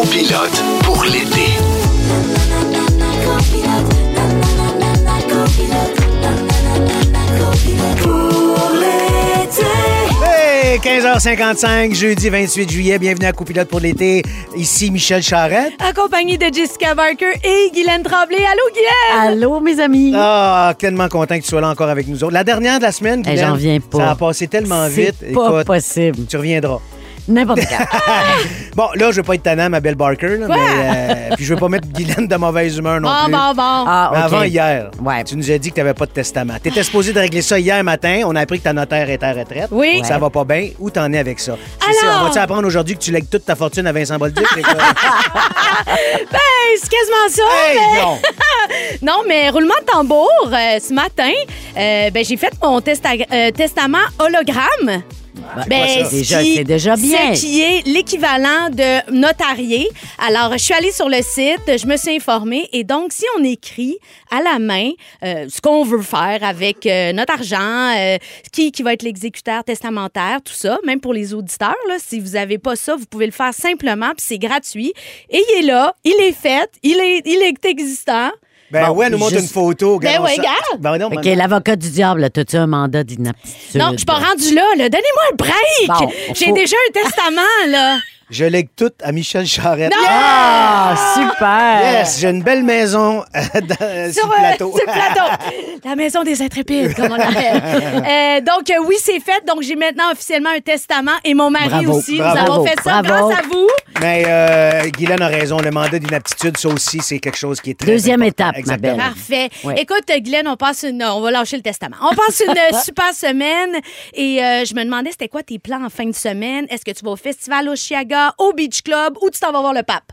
copilote pour l'été. Hey, 15h55, jeudi 28 juillet. Bienvenue à Copilote pour l'été. Ici Michel Charrette. Accompagné de Jessica Barker et Guylaine Tremblay. Allô, Guylaine? Allô, mes amis. Ah, tellement content que tu sois là encore avec nous autres. La dernière de la semaine, Eh, Guylaine, j'en reviens pas. Ça a passé tellement C'est vite. pas Écoute, possible. tu reviendras. N'importe quand. Bon, là, je veux pas être tannant, ma belle Barker, là, mais euh, puis je veux pas mettre Guylaine de mauvaise humeur non Bon, plus. bon, bon. Ah, Mais OK. avant hier, Ouais. tu nous as dit que tu n'avais pas de testament. Tu étais supposé de régler ça hier matin. On a appris que ta notaire était à retraite. Oui. Ça va pas bien. Où t'en es avec ça? C'est Alors-? On va-tu apprendre aujourd'hui que tu lègues toute ta fortune à Vincent Bolduc? c'est quoi? Hey, c'est quasiment ça. hey, mais- non! Non, mais roulement de tambour, euh, ce matin, euh, ben, j'ai fait mon testa- euh, testament hologramme. Ben, quoi ça? ce Déjà, c'est déjà bien. Ce qui est l'équivalent de notarié? Alors, je suis allée sur le site, je me suis informée. Et donc, si on écrit à la main euh, ce qu'on veut faire avec euh, notre argent, euh, qui, qui va être l'exécuteur testamentaire, tout ça, même pour les auditeurs, là, si vous n'avez pas ça, vous pouvez le faire simplement, puis c'est gratuit. Et il est là, il est fait, il est, il est existant. Ben Bon, ouais, elle nous montre juste- une photo. Ben ouais, ça. regarde. Ben non, OK, l'avocat du diable, t'as-tu un mandat d'inaptitude? Non, je suis pas rendue là, là. Donnez-moi un break! Bon, J'ai faut- déjà un testament, là. Je lègue tout à Michel Charrette. Non! Ah, super! Yes, j'ai une belle maison euh, dans- sur, Sur, le euh, plateau. sur le plateau. La maison des intrépides, comme on l'appelle. Euh, donc, euh, oui, c'est fait. Donc, j'ai maintenant officiellement un testament et mon mari Bravo, aussi. bravo, Nous avons fait ça bravo. grâce à vous. Mais euh, Guylaine a raison, le mandat d'inaptitude, ça aussi, c'est quelque chose qui est très Deuxième important. étape, ma belle. Parfait. Ouais. Écoute, Glenn, on passe une. On va lâcher le testament. On passe une super semaine et euh, je me demandais c'était quoi tes plans en fin de semaine? Est-ce que tu vas au festival au Chiaga, au Beach Club ou tu t'en vas voir le pape?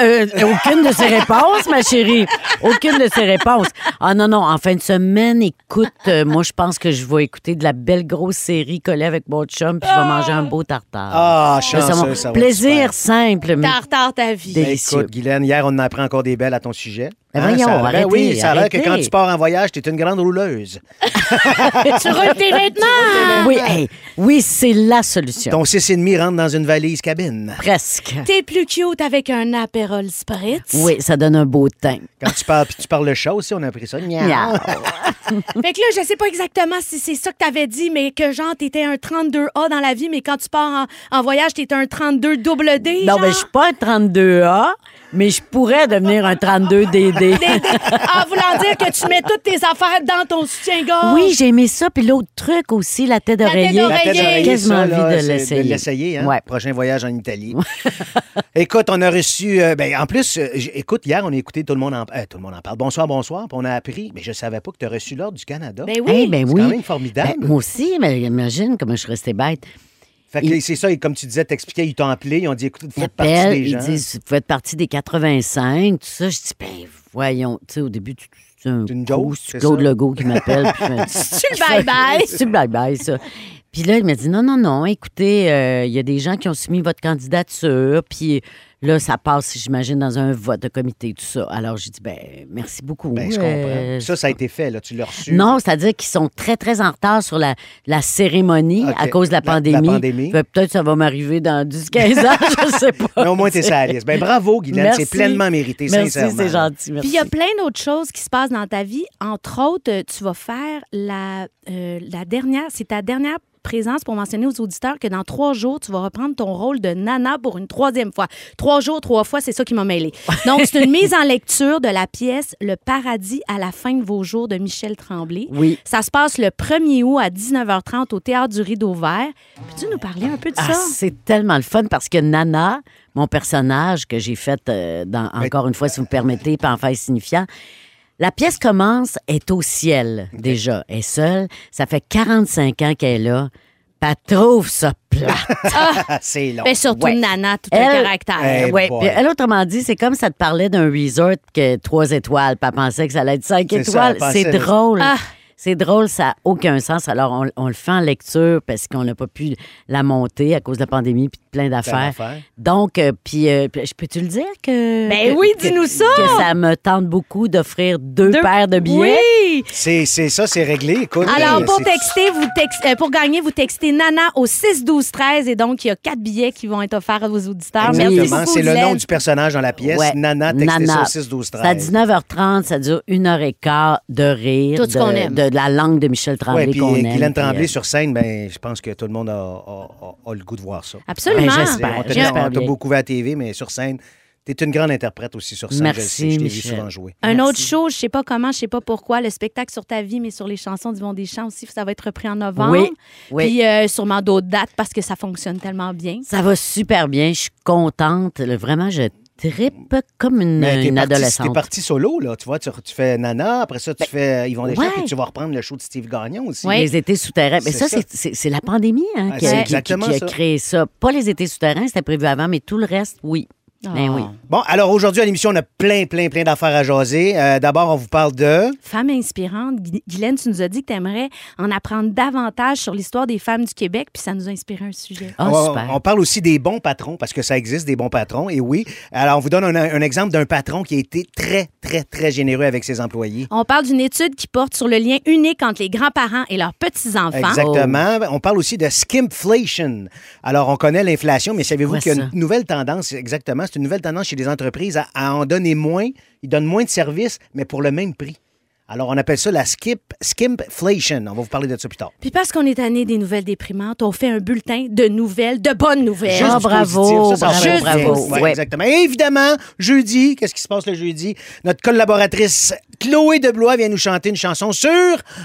Euh, aucune de ces réponses, ma chérie. Aucune de ces réponses. Ah non, non, en fin de semaine, écoute, euh, moi, je pense que je vais écouter de la belle grosse série collée avec mon chum, puis je vais manger un beau tartare. Ah, chanceux, ça va Plaisir simple. mais- Tartare ta vie. Délicieux. écoute, Guylaine, hier, on en apprend encore des belles à ton sujet. Ben voyons, ça, ben arrêtez, oui, ça a l'air que quand tu pars en voyage, tu es une grande rouleuse. tu roules tes vêtements. Oui, hey, oui, c'est la solution. Ton 6,5 rentre dans une valise cabine. Presque. T'es plus cute avec un Aperol Spritz? Oui, ça donne un beau teint. Quand tu parles, puis tu parles le chat aussi, on a appris ça. Miaou. Miaou. Fait que là, je sais pas exactement si c'est ça que t'avais dit, mais que genre, t'étais un 32A dans la vie, mais quand tu pars en, en voyage, t'es un 32 double D. Non, genre? mais je suis pas un 32A, mais je pourrais devenir un 32DD. Des- des- En voulant dire que tu mets toutes tes affaires dans ton soutien-gorge. Oui, j'ai aimé ça. Puis l'autre truc aussi, la tête d'oreiller. La tête d'oreiller, Quasiment ça, là, envie de c'est l'essayer. l'essayer, hein? Ouais. Prochain voyage en Italie. écoute, on a reçu. euh, ben, en plus, euh, écoute, hier, on a écouté Tout le monde en, euh, tout le monde en parle. Bonsoir, bonsoir. Puis on a appris, mais je savais pas que tu as reçu l'ordre du Canada. Ben oui. Eh ben C'est oui. quand même formidable. Ben, moi aussi, mais imagine comment je suis restée bête. Fait que il- c'est ça, et comme tu disais, t'expliquais, ils t'ont appelé, ils ont dit, écoute, vous Ils faites partie des ils gens. disent, vous faites partie des 85, tout ça. Je dis, ben voyons, tu sais, au début, tu- c'est un C'est une joke, c'est c'est Claude ça? Legault qui m'appelle. C'est le bye-bye. C'est le bye-bye, ça. Puis là, il m'a dit, non, non, non, écoutez, euh, il y a des gens qui ont soumis votre candidature, puis là, ça passe, j'imagine, dans un vote de comité, tout ça. Alors, j'ai dit, ben merci beaucoup. Ben, je comprends. Euh, ça, ça a été fait, là, tu l'as reçu. non, c'est-à-dire qu'ils sont très, très en retard sur la, la cérémonie à cause de la La- la pandémie. pandémie. Peut-être que ça va m'arriver dans 10-15 ans, je sais pas. Mais au moins, t'es sur la liste. Ben, bravo, Guylaine, c'est pleinement mérité, Merci, sincèrement. c'est gentil. Merci. Puis il y a plein d'autres choses qui se passent dans ta vie. Entre autres, tu vas faire la, euh, la dernière, c'est ta dernière présence pour mentionner aux auditeurs que dans trois jours, tu vas reprendre ton rôle de nana pour une troisième fois. Trois jours, trois fois, c'est ça qui m'a mêlé. Donc, c'est une mise en lecture de la pièce Le paradis à la fin de vos jours de Michel Tremblay. Oui. Ça se passe le 1er août à 19h30 au Théâtre du Rideau Vert. Peux-tu nous parler un peu de Ah, ça? c'est tellement le fun parce que Nana, mon personnage que j'ai fait, euh, dans, encore une fois, si vous me permettez, pas en faire signifiant, la pièce commence, est au ciel déjà, elle est seule. Ça fait 45 ans qu'elle est là. puis Elle trouve ça plate. Ah, c'est long. Ben, surtout Ouais. Nana, tout un Elle- caractère. Eh ouais. Puis elle, autrement dit, c'est comme ça te parlait d'un resort que trois étoiles. Puis elle pensait que ça allait être cinq étoiles. C'est drôle. Ah. C'est drôle, ça n'a aucun sens. Alors, on, on le fait en lecture parce qu'on n'a pas pu la monter à cause de la pandémie puis de plein d'affaires. Donc, euh, puis, euh, je peux-tu le dire que. Ben oui, dis-nous ça. Que ça me tente beaucoup d'offrir deux, Deux- paires de billets? Oui! C'est ça, c'est réglé. Écoute, Alors, pour texter, vous tex- euh, pour gagner, vous textez Nana au 6 12 13 et donc il y a quatre billets qui vont être offerts à vos auditeurs. Merci Exactement. C'est le nom du personnage dans la pièce. Ouais. Nana, textez ça au 6 12 C'est à 13 19h30, ça dure une heure et quart de rire. Tout ce qu'on aime. De, la langue de Michel Tremblay Ouais, puis qu'on euh, aime. Guylaine puis, Tremblay euh, sur scène, ben, je pense que tout le monde a, a- a- a le goût de voir ça. Absolument. Ben, j'espère. On t'a J'espère on t'a beaucoup vu à la TV, mais sur scène, tu es une grande interprète aussi sur scène. Merci, je je t'ai vu Michel. souvent jouer. Un Merci. autre show, je sais pas comment, je sais pas pourquoi, le spectacle sur ta vie, mais sur les chansons d'Yvon Deschamps aussi, ça va être repris en novembre. Oui, oui. Puis euh, sûrement d'autres dates parce que ça fonctionne tellement bien. Ça va super bien. Je suis contente. Vraiment, je trippe comme une, Mais t'es une parti, adolescente. t'es parti solo, là. Tu vois, tu, tu fais Nana, après ça, tu fais Yvon Deschamps, ouais. puis tu vas reprendre le show de Steve Gagnon aussi. Ouais. Les étés souterrains. Mais ça, ça. c'est- la pandémie hein, Ah, qui, a- qui- exactement qui a ça. créé ça. Pas les étés souterrains, c'était prévu avant, mais tout le reste, oui. Ben oui. Bon, alors aujourd'hui, à l'émission, on a plein, plein, plein d'affaires à jaser. Euh, D'abord, on vous parle de... Femme inspirante, Gui- Guylaine, tu nous as dit que tu aimerais en apprendre davantage sur l'histoire des femmes du Québec, puis ça nous a inspiré un sujet. Ah, on, super. on parle aussi des bons patrons, parce que ça existe des bons patrons, et oui. Alors, on vous donne un, un exemple d'un patron qui a été très, très, très généreux avec ses employés. On parle d'une étude qui porte sur le lien unique entre les grands-parents et leurs petits-enfants. Exactement. On parle aussi de skimpflation. Alors, on connaît l'inflation, mais savez-vous qu'il y a une nouvelle tendance, exactement, c'est une nouvelle tendance chez les entreprises à, en donner moins. Ils donnent moins de services, mais pour le même prix. Alors, on appelle ça la skip, skimpflation. On va vous parler de ça plus tard. Puis parce qu'on est tanné des nouvelles déprimantes, on fait un bulletin de nouvelles, de bonnes nouvelles. Ah, du bravo, positif, ça, ça bravo, bravo. Juste Ouais, Ouais. Exactement. Et évidemment, jeudi, qu'est-ce qui se passe le jeudi? Notre collaboratrice Chloé Deblois vient nous chanter une chanson sur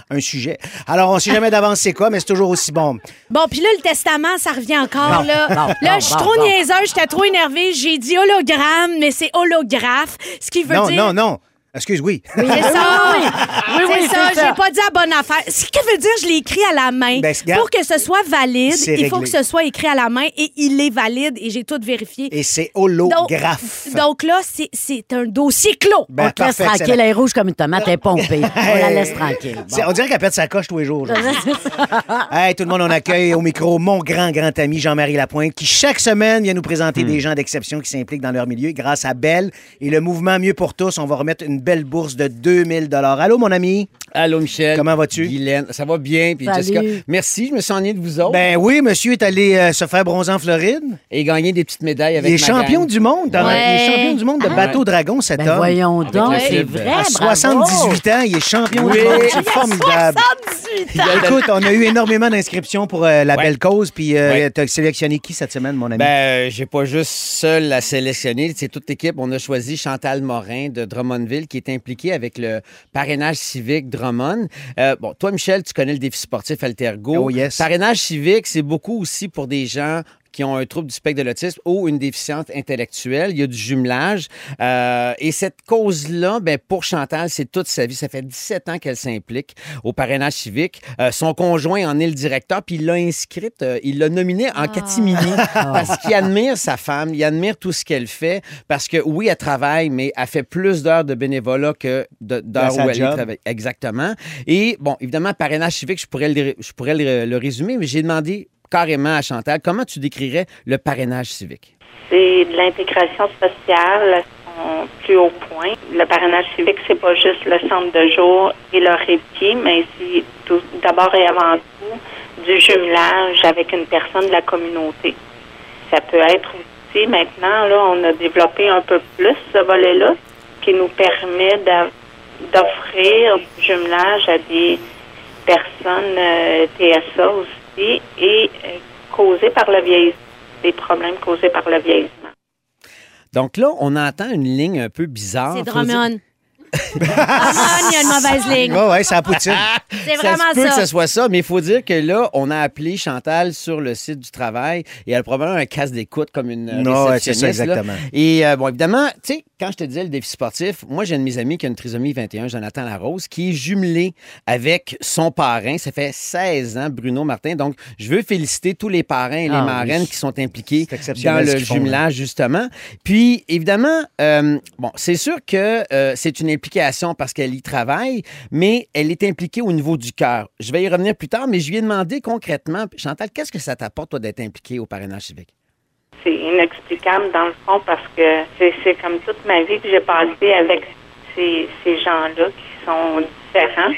un sujet. Alors, on sait jamais d'avance c'est quoi, mais c'est toujours aussi bon. Bon, puis là, le testament, ça revient encore, Non, là. non, là, non, je suis non, trop non. niaiseuse, j'étais trop énervée. J'ai dit hologramme, mais c'est holographe, ce qui veut Non, dire... non, non. Excuse, oui. C'est ça. oui, oui, c'est ça. c'est ça. J'ai pas dit la bonne affaire. Ce qui veut dire, je l'ai écrit à la main. Ben, regarde, Pour que ce soit valide, c'est il faut réglé. que ce soit écrit à la main et il est valide et j'ai tout vérifié. Et c'est Donc, holographe. donc là, c'est- c'est un dossier clos. Ben, on te laisse parfait, tranquille, excellent. elle est rouge comme une tomate, elle est pompée. On la laisse tranquille. Bon. C'est- On dirait qu'elle pète sa coche tous les jours. aujourd'hui. hey, tout le monde, on accueille au micro mon grand, grand ami Jean-Marie Lapointe, qui chaque semaine vient nous présenter des gens d'exception qui s'impliquent dans leur milieu. Grâce à Belle et le mouvement Mieux pour tous, on va remettre une belle bourse de 2000 Allô, mon ami? Allô, Michel. Comment vas-tu? Guylaine. Ça va bien. Puis Salut. Jessica, merci. Je me suis ennuyé de vous autres Ben oui, monsieur est allé euh, se faire bronzer en Floride. et gagner des petites médailles avec Il est ma champion gang. du monde. dans- Ouais. Il est champion du monde de Ah. bateau dragon, cet Ben homme. voyons donc, le c'est vrai, À bravo. 78 ans, il est champion du Oui. monde. C'est formidable. 78 ans. Écoute, on a eu énormément d'inscriptions pour euh, la Ouais. belle cause. Puis, euh, Ouais. tu as sélectionné qui cette semaine, mon ami? Ben, euh, j'ai pas juste seul à sélectionner. C'est toute l'équipe. On a choisi Chantal Morin de Drummondville qui est impliquée avec le parrainage civique Drummond. Euh, bon, toi, Michel, tu connais le défi sportif Altergo. Oh, yes. Parrainage civique, c'est beaucoup aussi pour des gens qui ont un trouble du spectre de l'autisme ou une déficience intellectuelle. Il y a du jumelage. Euh, et cette cause-là, ben, pour Chantal, c'est toute sa vie. Ça fait 17 ans qu'elle s'implique au parrainage civique. Euh, son conjoint en est le directeur, puis il l'a inscrite, euh, il l'a nominée en catimini parce qu'il admire sa femme, il admire tout ce qu'elle fait. Parce que oui, elle travaille, mais elle fait plus d'heures de bénévolat que d'heures où elle travaille. Exactement. Et bon, évidemment, parrainage civique, je pourrais le, je pourrais le, le résumer, mais j'ai demandé carrément à Chantal comment tu décrirais le parrainage civique? C'est de l'intégration sociale plus haut point. Le parrainage civique, c'est pas juste le centre de jour et le répit, mais c'est d'abord et avant tout du jumelage avec une personne de la communauté. Ça peut être aussi, maintenant, là, on a développé un peu plus ce volet-là, qui nous permet d'offrir du jumelage à des personnes euh, TSA aussi et euh, causées par le vieillissement, des problèmes causés par le vieillissement. Donc là, on entend une ligne un peu bizarre. C'est Drummond. Drummond, il y a une mauvaise ligne. Ouais, ouais, c'est la poutine. C'est Ça vraiment se peut ça. que ce soit ça, mais il faut dire que là, on a appelé Chantal sur le site du travail et elle a probablement un casque d'écoute comme une Non, c'est ça, là. exactement. Et euh, bon, évidemment, tu sais, quand je te disais le défi sportif, moi, j'ai un de mes amis qui a une trisomie 21, Jonathan Larose, qui est jumelé avec son parrain. Ça fait 16 ans, Bruno Martin. Donc, je veux féliciter tous les parrains et les Ah, marraines oui. qui sont impliqués dans le font, jumelage, justement. Puis, évidemment, euh, bon, c'est sûr que euh, c'est une implication parce qu'elle y travaille, mais elle est impliquée au niveau du cœur. Je vais y revenir plus tard, mais je lui ai demandé concrètement, Chantal, qu'est-ce que ça t'apporte, toi, d'être impliqué au parrainage civique? C'est inexplicable dans le fond parce que c'est comme toute ma vie que j'ai passé avec ces, ces gens-là qui sont différents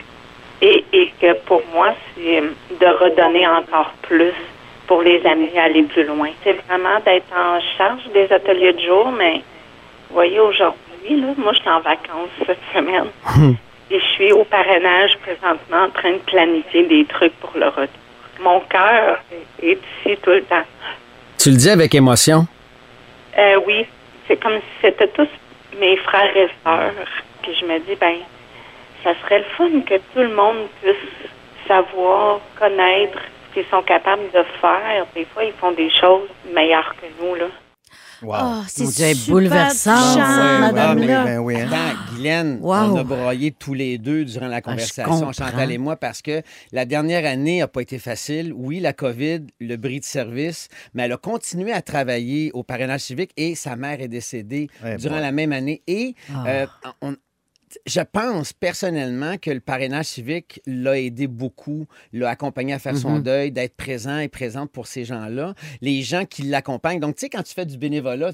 et, et que pour moi, c'est de redonner encore plus pour les amener à aller plus loin. C'est vraiment d'être en charge des ateliers de jour, mais vous voyez, aujourd'hui, là, moi, je suis en vacances cette semaine et je suis au parrainage présentement en train de planifier des trucs pour le retour. Mon cœur est ici tout le temps. Tu le dis avec émotion? Euh, oui, c'est comme si c'était tous mes frères et sœurs. Puis je me dis, ben, ça serait le fun que tout le monde puisse savoir, connaître ce qu'ils sont capables de faire. Des fois, ils font des choses meilleures que nous, là. Wow. Oh, c'est super ouais, madame ouais, là. ben oui, hein. Attends, Guylaine, Wow. on a broyé tous les deux durant la conversation, comprends. Chantal et moi, parce que la dernière année n'a pas été facile. Oui, la COVID, le bris de service, mais elle a continué à travailler au parrainage civique et sa mère est décédée Ouais, durant bon. la même année. Et Ah. euh, on- je pense personnellement que le parrainage civique l'a aidé beaucoup, l'a accompagné à faire son Mhm. deuil, d'être présent et présente pour ces gens-là, les gens qui l'accompagnent. Donc, tu sais, quand tu fais du bénévolat,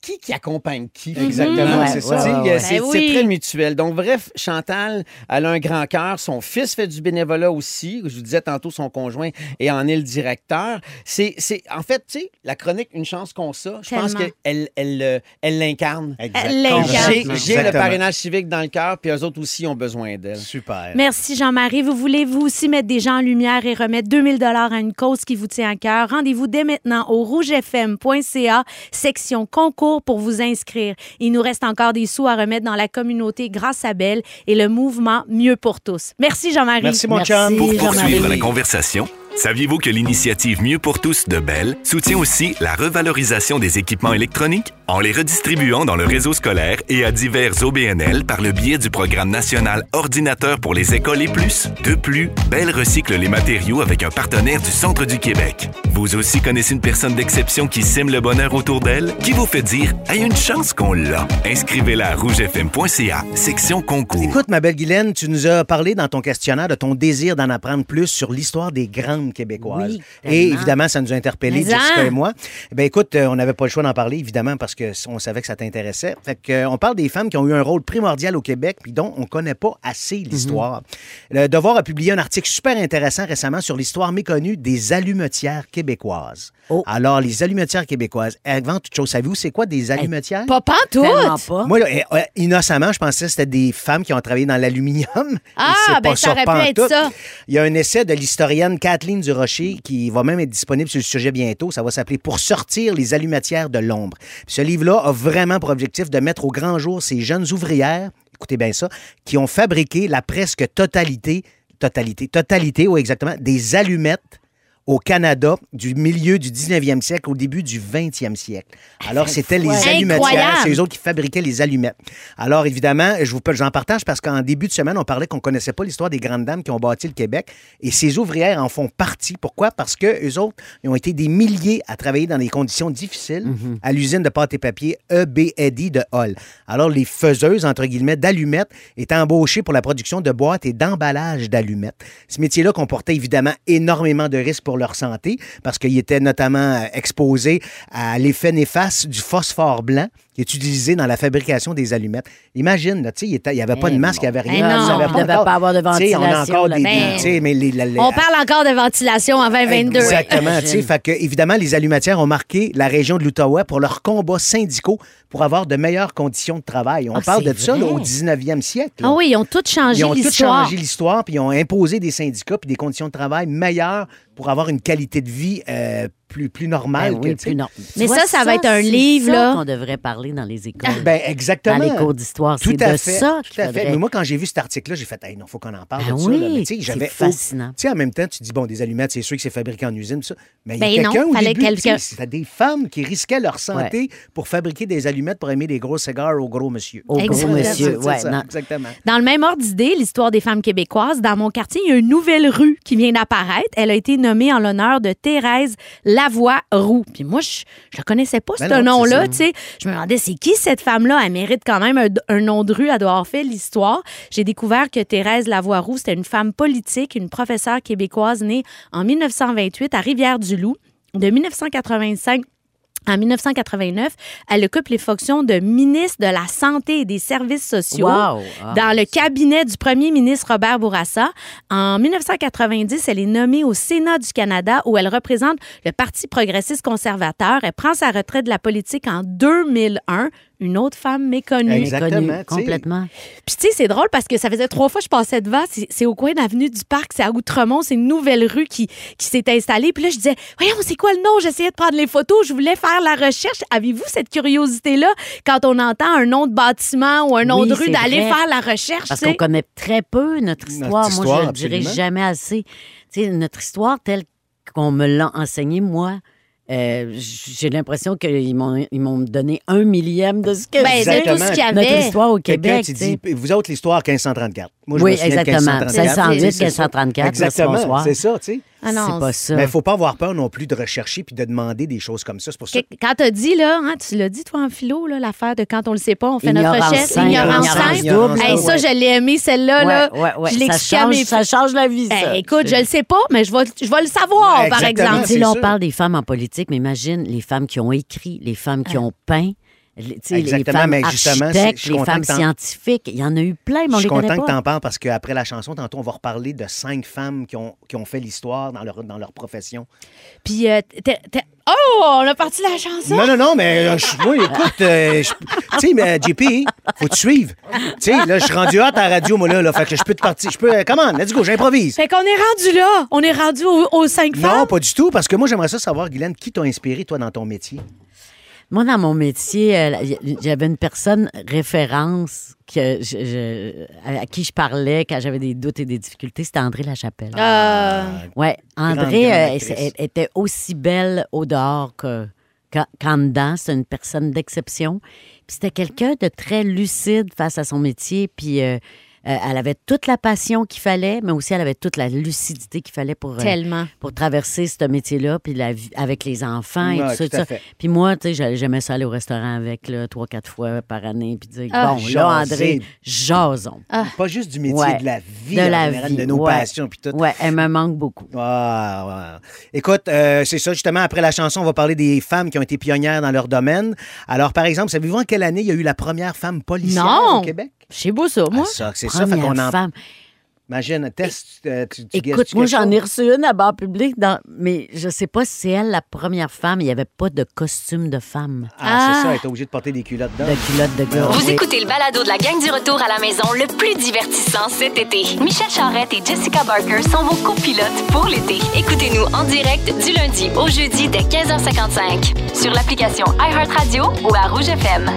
qui qui accompagne qui? Exactement, finalement? c'est Ouais, ça. Ouais. C'est Ben c'est oui. très mutuel. Donc, bref, Chantal, elle a un grand cœur. Son fils fait du bénévolat aussi. Je vous disais tantôt, son conjoint et en est le directeur. C'est, c'est- en fait, tu sais, la chronique Une chance qu'on ça, je pense qu'elle elle, euh, elle l'incarne. Elle l'incarne. J'ai, le Exactement. parrainage civique dans le cœur, puis eux autres aussi ont besoin d'elle. Super. Merci Jean-Marie. Vous voulez vous aussi mettre des gens en lumière et remettre 2000 dollars à une cause qui vous tient à cœur? Rendez-vous dès maintenant au rougefm.ca section concours pour vous inscrire. Il nous reste encore des sous à remettre dans la communauté grâce à Belle et le mouvement Mieux pour tous. Merci Jean-Marie. Merci, mon Merci. chum. Pour poursuivre la conversation, saviez-vous que l'initiative Mieux pour tous de Bell soutient aussi la revalorisation des équipements électroniques? En les redistribuant dans le réseau scolaire et à divers OBNL par le biais du programme national Ordinateur pour les écoles et plus. De plus, Bell recycle les matériaux avec un partenaire du Centre du Québec. Vous aussi connaissez une personne d'exception qui sème le bonheur autour d'elle, qui vous fait dire « a une chance qu'on l'a ». Inscrivez-la à rougefm.ca, section concours. Écoute, ma belle Guylaine, tu nous as parlé dans ton questionnaire de ton désir d'en apprendre plus sur l'histoire des grandes québécoises. Oui, et évidemment, ça nous a interpellés, Jessica hein? et moi. Bien, écoute, euh, on n'avait pas le choix d'en parler, évidemment, parce qu'on savait que ça t'intéressait. Fait que, euh, on parle des femmes qui ont eu un rôle primordial au Québec, puis dont on ne connaît pas assez l'histoire. Le Devoir a publié un article super intéressant récemment sur l'histoire méconnue des allumetières québécoises. Oh. Alors, les allumetières québécoises, avant toute chose, savez-vous c'est quoi des allumetières? Pas pantoute. Pas. Moi, là, eh, eh, innocemment, je pensais que c'était des femmes qui ont travaillé dans l'aluminium. Ah, ben, pas ça aurait pu être ça. Il y a un essai de l'historienne Kathleen Durocher qui va même être disponible sur le sujet bientôt. Ça va s'appeler Pour sortir les allumatières de l'ombre. Livre-là a vraiment pour objectif de mettre au grand jour ces jeunes ouvrières, écoutez bien ça, qui ont fabriqué la presque totalité, totalité, totalité, oui, exactement, des allumettes au Canada du milieu du 19e siècle au début du 20e siècle. Alors, c'était les allumetières, c'est eux autres qui fabriquaient les allumettes. Alors, évidemment, je vous j'en partage parce qu'en début de semaine, on parlait qu'on connaissait pas l'histoire des grandes dames qui ont bâti le Québec et ces ouvrières en font partie. Pourquoi? Parce que eux autres, ils ont été des milliers à travailler dans des conditions difficiles à l'usine de pâte et papier EBED de Hall. Alors, les faiseuses, entre guillemets, d'allumettes étaient embauchées pour la production de boîtes et d'emballages d'allumettes. Ce métier-là comportait évidemment énormément de risques pour leur santé parce qu'ils étaient notamment euh, exposés à l'effet néfaste du phosphore blanc qui est utilisé dans la fabrication des allumettes. Imagine, là, il n'y avait pas de Eh masque, il n'y avait rien. non, avait il devait pas avoir de On a ventilation, encore là. des... Ben, mais les- les- On parle encore de ventilation en 2022. Exactement. fait que, évidemment, les allumatières ont marqué la région de l'Outaouais pour leurs combats syndicaux pour avoir de meilleures conditions de travail. On Ah, parle de ça là, au 19e siècle. Ah oui, ils ont tout changé Ils ont tout l'histoire. changé l'histoire, puis ils ont imposé des syndicats puis des conditions de travail meilleures pour avoir une qualité de vie euh, plus, plus normal. Ben que, oui, sais. plus non. Tu Mais vois, ça, ça va être un c'est livre, ça là. qu'on devrait parler dans les écoles. Ben, exactement. Dans les cours d'histoire, Tout c'est à de fait. ça Tout à fait. faudrait. Mais moi, quand j'ai vu cet article-là, j'ai fait, hey, non, faut qu'on en parle Ben de ça. oui, c'est j'avais fascinant. Tu sais, en même temps, tu dis, bon, des allumettes, c'est sûr que c'est fabriqué en usine, ça. Mais il y a Ben quelqu'un au fallait début, quelqu'un- c'était des femmes qui risquaient leur santé pour fabriquer des allumettes pour aimer des gros cigares au gros monsieur. Au gros Exactement. monsieur. Ouais, ça, non. exactement. Dans le même ordre d'idée, l'histoire des femmes québécoises, dans mon quartier, il y a une nouvelle rue qui vient d'apparaître. Elle a été nommée en l'honneur de Thérèse Lavoie-Roux. Puis moi, je ne connaissais pas Ben ce nom-là. Je me demandais, c'est qui cette femme-là? Elle mérite quand même un, un nom de rue. Elle doit avoir fait l'histoire. J'ai découvert que Thérèse Lavoie-Roux, c'était une femme politique, une professeure québécoise née en 1928 à Rivière-du-Loup. De 1985 en 1989, elle occupe les fonctions de ministre de la Santé et des Services sociaux Wow! Ah. dans le cabinet du premier ministre Robert Bourassa. En 1990, elle est nommée au Sénat du Canada où elle représente le Parti progressiste conservateur. Elle prend sa retraite de la politique en 2001. Une autre femme méconnue. Exactement, complètement. Puis tu sais, c'est drôle parce que ça faisait trois fois que je passais devant. C'est- au coin de l'avenue du Parc, c'est à Outremont. C'est une nouvelle rue qui, qui s'est installée. Puis là, je disais, voyons, c'est quoi le nom? J'essayais de prendre les photos. Je voulais faire la recherche. Avez-vous cette curiosité-là quand on entend un nom de bâtiment ou un nom Oui, de rue d'aller faire la recherche? Parce qu'on connaît très peu notre histoire. histoire, Moi, je ne dirais jamais assez. Tu sais, notre histoire telle qu'on me l'a enseignée, moi, euh, j'ai l'impression qu'ils m'ont, ils m'ont donné un millième de ce que Ben, de c'est. tout ce qu'il y Notre histoire au Quelqu'un, Québec. tu tu sais. dis, vous autres, l'histoire 1534. Moi, je Oui, me exactement. 1534. 1608, C'est ça. 1534, merci, Exactement, c'est ça, tu sais. Ah non, c'est pas ça. Mais il ne faut pas avoir peur non plus de rechercher puis de demander des choses comme ça. C'est pour ça Que- Quand t'as dit, là, hein, tu l'as dit, toi, en philo, là, l'affaire de quand on le sait pas, on fait notre Ignorance recherche. Ignorance ignorance simple. double, Hey, ça, ouais. je l'ai aimé, celle-là. là. Ouais, ouais, ouais. Je l'ai ça, change, mes ça change la vie, ça. Eh, écoute, je le sais pas, mais je vais, je vais le savoir, Ouais, par exemple. Tu sais, c'est là, on sûr. parle des femmes en politique, mais imagine les femmes qui ont écrit, les femmes qui ont peint, les Exactement, femmes mais justement, je les femmes scientifiques. Il y en a eu plein, mais on Je suis content que tu en parles parce qu'après la chanson, tantôt, on va reparler de cinq femmes qui ont, qui ont fait l'histoire dans leur, dans leur profession. Puis, euh, oh, on a parti la chanson? Non, non, non, mais euh, je- moi, écoute, euh, tu sais, mais JP, faut te suivre. Tu sais, là, je suis rendu à la radio, moi, là, là, fait que je peux te partir. Je peux, euh, comment, let's go, j'improvise. Fait qu'on est rendu là. On est rendu aux, aux cinq Non, femmes? pas du tout, parce que moi, j'aimerais ça savoir, Guylaine, qui t'a inspiré, toi, dans ton métier? Moi, dans mon métier, euh, j'avais une personne référence que je- je- à qui je parlais quand j'avais des doutes et des difficultés. C'était André Lachapelle. Euh, Ouais, Grande, André grande euh, actrice. elle- elle était aussi belle au dehors que, qu'en dedans. C'est une personne d'exception. Puis c'était quelqu'un de très lucide face à son métier. Puis euh, elle avait toute la passion qu'il fallait, mais aussi elle avait toute la lucidité qu'il fallait pour, euh, tellement. pour traverser ce métier-là, puis la vie avec les enfants et Ouais, tout ça. tout tout à ça. fait. Puis moi, tu sais, j'allais- j'aimais ça aller au restaurant avec, là, trois, quatre fois par année, puis dire, Ah. bon, là, Jaser. André, jason. Pas juste du métier, Ouais. de la vie, De la général, vie, de nos ouais. passions, puis tout. Ouais, elle me manque beaucoup. Ah, ouais. Écoute, euh, c'est ça, justement, après la chanson, on va parler des femmes qui ont été pionnières dans leur domaine. Alors, par exemple, savez-vous en quelle année il y a eu la première femme policière Non. au Québec? C'est beau, ça, moi. Ah, ça, c'est ça, fait qu'on en... femme. Imagine, test, euh, tu, tu Écoute, moi, j'en ai reçu une à bar public, dans... mais je sais pas si c'est elle la première femme. Il n'y avait pas de costume de femme, Ah, c'est Ah. ça, elle est obligée de porter des culottes de dedans. culotte de gars. Vous Oui. écoutez le balado de la gang du retour à la maison le plus divertissant cet été. Michel Charrette et Jessica Barker sont vos copilotes pour l'été. Écoutez-nous en direct du lundi au jeudi dès 15h55 sur l'application iHeartRadio ou à Rouge FM.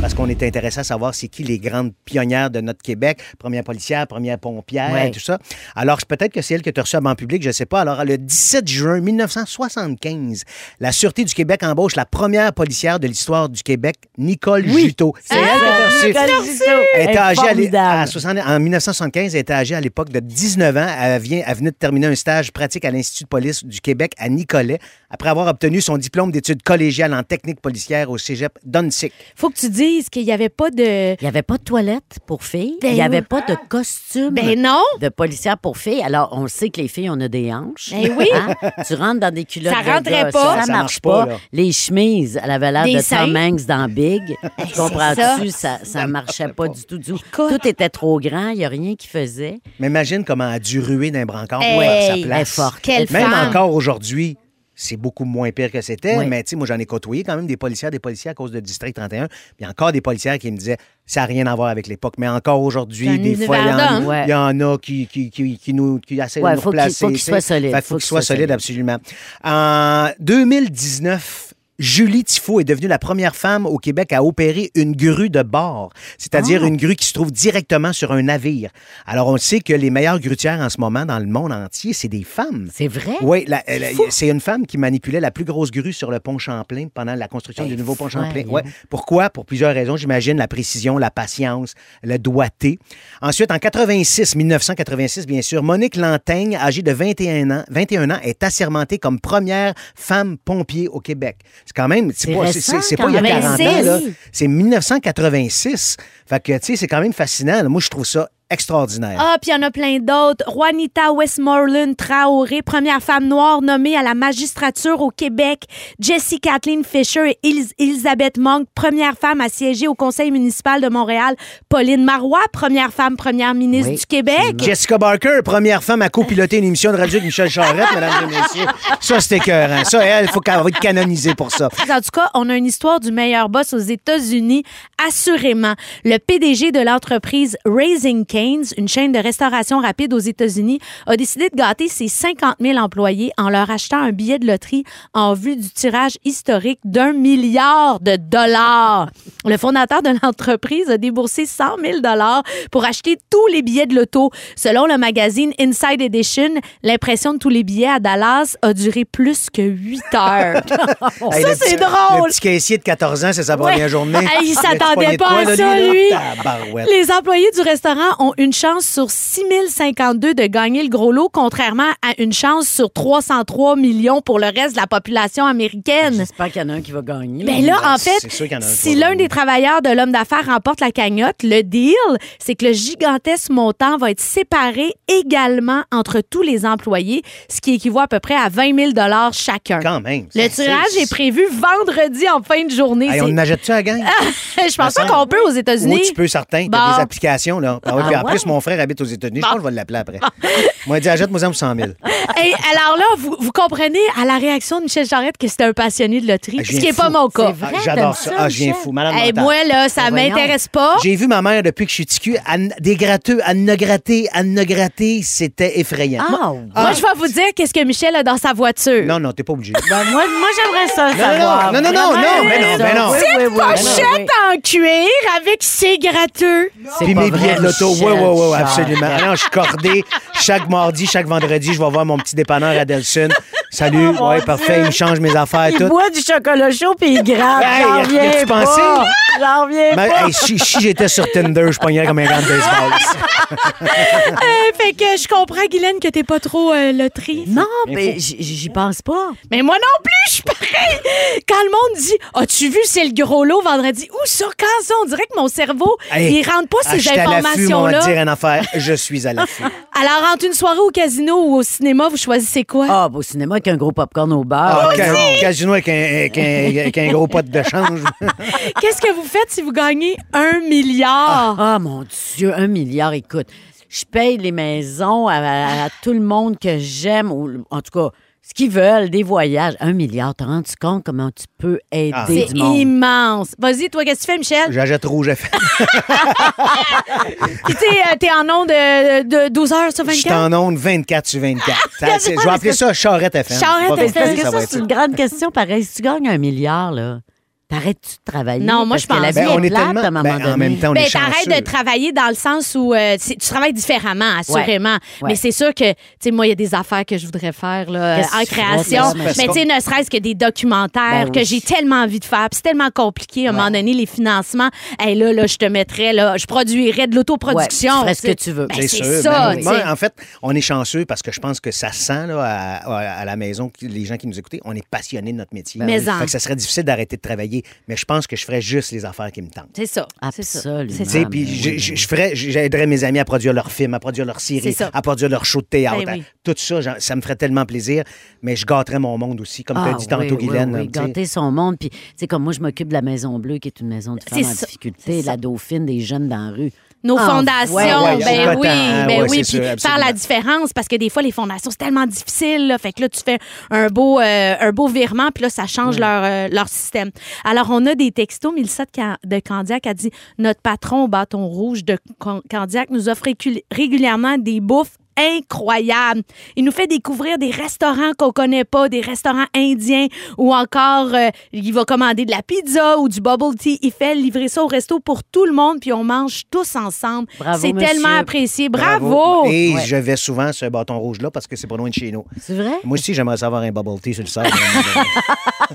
Parce qu'on est intéressé à savoir c'est qui les grandes pionnières de notre Québec, première policière, première pompière, Ouais. tout ça. Alors, c'est peut-être que c'est elle que tu à banc public, je ne sais pas. Alors, le 17 juin 1975, la Sûreté du Québec embauche la première policière de l'histoire du Québec, Nicole Juteau. C'est elle que tu as reçue. Nicole Juteau. Elle était Elle est âgée à à 60 en 1975, elle était âgée à l'époque de 19 ans. Elle, vient, elle venait de terminer un stage pratique à l'Institut de police du Québec à Nicolet après avoir obtenu son diplôme d'études collégiales en technique policière au cégep d'Unsick. Faut que tu dises qu'il n'y avait pas de. Il n'y avait pas de toilette pour filles. Ben Il n'y avait oui. pas de costume Ben non. de policière pour filles. Alors, on sait que les filles, on a des hanches. Ben oui. Hein? Tu rentres dans des culottes Ça de rentrait gars, pas. Ça, Ça marche marche pas. Les chemises, elle avait l'air de seins. Tom Hanks dans Big. Comprends-tu? ça. Ça, ça marchait pas du tout. du tout. Écoute. Tout était trop grand. Il n'y a rien qui faisait. Mais imagine comment elle a dû ruer d'un brancard pour Hey, faire sa Elle est place. forte. Quelle Même femme. encore aujourd'hui, c'est beaucoup moins pire que c'était. Oui. Mais tu sais, moi, j'en ai côtoyé quand même des policiers, des policiers à cause de District 31. Puis encore des policiers qui me disaient, ça n'a rien à voir avec l'époque. Mais encore aujourd'hui, des fois, il y, en- d'hommes. Ouais. il y en a qui, qui, qui, qui nous qui essaient Ouais, de nous faut qu'il- replacer. faut qu'il tu sais. soit solide. Fait, faut qu'il soit solide, absolument. En 2019, Julie Tifo est devenue la première femme au Québec à opérer une grue de bord, c'est-à-dire Ah. une grue qui se trouve directement sur un navire. Alors, on sait que les meilleures grutières en ce moment dans le monde entier, c'est des femmes. C'est vrai? Oui, c'est une femme qui manipulait la plus grosse grue sur le pont Champlain pendant la construction Ben, du nouveau pont. Champlain. Ouais. Pourquoi? Pour plusieurs raisons. J'imagine la précision, la patience, le doigté. Ensuite, en 86, 1986, bien sûr, Monique Lantaigne, âgée de 21 ans, 21 ans, est assermentée comme première femme pompier au Québec. C'est quand même, c'est pas, c'est- pas il y a même. 40 Mais ans, là. C'est 1986. Fait que, tu sais, c'est quand même fascinant. Moi, je trouve ça extraordinaire. Ah, puis il y en a plein d'autres. Juanita Westmoreland Traoré, première femme noire nommée à la magistrature au Québec. Jessie Kathleen Fisher et Elis- Elizabeth Monk, première femme à siéger au conseil municipal de Montréal. Pauline Marois, première femme première ministre Oui, du Québec. Jessica Barker, première femme à copiloter une émission de radio avec Michel Charette, mesdames et messieurs. Ça, c'était écœurant. Ça, elle, il faut qu'elle être canonisée pour ça. En tout cas, on a une histoire du meilleur boss aux États-Unis, assurément. Le PDG de l'entreprise Raising Une chaîne de restauration rapide aux États-Unis, a décidé de gâter ses 50 000 employés en leur achetant un billet de loterie en vue du tirage historique d'un milliard de dollars. Le fondateur de l'entreprise a déboursé 100 000 dollars pour acheter tous les billets de loto. Selon le magazine Inside Edition, l'impression de tous les billets à Dallas a duré plus que 8 heures. Hey, ça, c'est drôle. Le petit caissier de 14 ans, c'est sa Ouais. première journée. Hey, il s'attendait pas à ça, lui. Les employés du restaurant ont une chance sur 6052 de gagner le gros lot, contrairement à une chance sur 303 millions pour le reste de la population américaine. J'espère qu'il y en a un qui va gagner. Ben là, en fait, en si l'un des travailleurs de l'homme d'affaires remporte la cagnotte, le deal, c'est que le gigantesque montant va être séparé également entre tous les employés, ce qui équivaut à peu près à 20 000 chacun. Quand même. Le tirage est prévu vendredi en fin de journée. Hey, on achète-tu à la gang? Je pense pas qu'on peut aux États-Unis. Oui, tu peux, certain. T'as Bon. des applications, là. Ah oui, puis en ouais? plus, mon frère habite aux États-Unis. Je pense que je vais l'appeler après. Moi, il dit, achète-moi ça pour 100 000. Hey, alors là, vous, vous comprenez à la réaction de Michel Charette que c'était un passionné de loterie, Ah, ce qui n'est pas mon cas. Ah, J'adore ça. ça, Ah, je viens fou. Malade Hey, moi, là, ça Ben m'intéresse pas. J'ai vu ma mère depuis que je suis ticu, des gratteux, elle ne gratter, elle ne gratter, c'était effrayant. Ah, Moi, je vais vous dire qu'est-ce que Michel a dans sa voiture. Non, non, t'es pas obligé. Ben, moi, moi j'aimerais ça non, savoir. non, non, non, non, mais non, mais non. Oui, Petite oui, oui, Pochette en cuir avec ses gratteux. C'est Puis mes billets de l'auto. Michel Oui, oui, oui, absolument. Non, je suis cordé. Chaque mardi, chaque vendredi, je vais voir mon petit dépanneur à Delson. Salut. Oh, ouais, parfait. Dieu. Il me change mes affaires, Il tout. boit du chocolat chaud puis il gratte. Hey, J'en reviens y a-tu pas. pensé? J'en reviens Ben, pas. hey, si si j'étais sur Tinder, je pognerais comme un gant de baseball. Euh, fait que je comprends, Guylaine, que t'es pas trop euh, loterie. Non, mais j- j'y pense pas. Mais moi non plus, je suis pareil. Quand le monde dit As-tu vu, c'est le gros lot vendredi? Où ça, quand ça? On dirait que mon cerveau, Hey, il rentre pas ah, ces informations-là. dire une affaire. Je suis à l'affût. Alors, entre une soirée au casino ou au cinéma, vous choisissez quoi? Ah, bah, au cinéma avec un gros popcorn au bar. Ah, ca- casino avec un, avec un- avec un gros pot de change. Qu'est-ce que vous faites si vous gagnez un milliard? Ah, mon Dieu, un milliard, écoute. Je paye les maisons à, à- à tout le monde que j'aime, ou en tout cas, ce qu'ils veulent, des voyages. Un milliard, t'as rendu compte comment tu peux aider Ah. C'est du monde? immense. Vas-y, toi, qu'est-ce que tu fais, Michel? J'achète rouge à fait. Tu sais, euh, t'es en onde de, de 12 heures sur Je suis 24. en onde 24 sur 24. Ça, c'est- je vais appeler ça Charrette FM. Charrette FM. Parce que ça c'est une grande question. Pareil, si tu gagnes un milliard, là, t'arrêtes-tu de travailler? Non, moi, je que la pense vie Ben, on est est plate tellement. à un moment ben, en donné. même temps, on Ben, est t'arrêtes chanceux. de travailler dans le sens où euh, c'est- tu travailles différemment, assurément. Ouais. Mais c'est sûr que, tu sais, moi, il y a des affaires que je voudrais faire là, Qu'est-ce en que tu ferais, création. toi, Mais tu sais, ne serait-ce que des documentaires Ben que oui. j'ai tellement envie de faire. Puis c'est tellement compliqué à un moment donné, les financements. Hey, là, là, je te mettrais, là, je produirais de l'autoproduction. Ouais, tu ferais ce que tu veux. Ben, C'est ça, ben oui. tu sais. Moi, en fait, on est chanceux parce que je pense que ça sent là, à, à- à la maison, que les gens qui nous écoutent, on est passionnés de notre métier. Mais en. Fait que ça serait difficile d'arrêter de travailler, mais je pense que je ferais juste les affaires qui me tentent. C'est ça. C'est ça. Absolument. C'est ça. puis je- oui, je- ferais, j'aiderais mes amis à produire leurs films, à produire leurs séries, à produire leurs shows de théâtre. Ben oui. à- Tout ça, ça me ferait tellement plaisir, mais je gâterais mon monde aussi, comme tu as Ah, dit tantôt, oui, Guylaine. gâter son monde. Puis, tu sais, comme moi, je m'occupe de la Maison Bleue, qui est une maison de femmes en ça. difficulté, la Dauphine, des jeunes dans la rue. Nos Ah, fondations. ouais, ouais, ben oui, important. ben Ouais, oui. Puis faire la différence parce que des fois les fondations c'est tellement difficile. Là, fait que là tu fais un beau euh, un beau virement puis là ça change leur euh, leur système. Alors on a des textos. Mélissa de, Can- de Candiac a dit notre patron au bâton rouge de Can- Candiac nous offre régulièrement des bouffes incroyables. Il nous fait découvrir des restaurants qu'on connaît pas, des restaurants indiens ou encore euh, il va commander de la pizza ou du bubble tea. Il fait livrer ça au resto pour tout le monde puis on mange tous ensemble. Bravo, C'est tellement apprécié. Bravo! Et Ouais. je vais souvent ce bâton rouge-là parce que c'est pas loin de chez nous. C'est vrai? Moi aussi, j'aimerais savoir un bubble tea sur le site.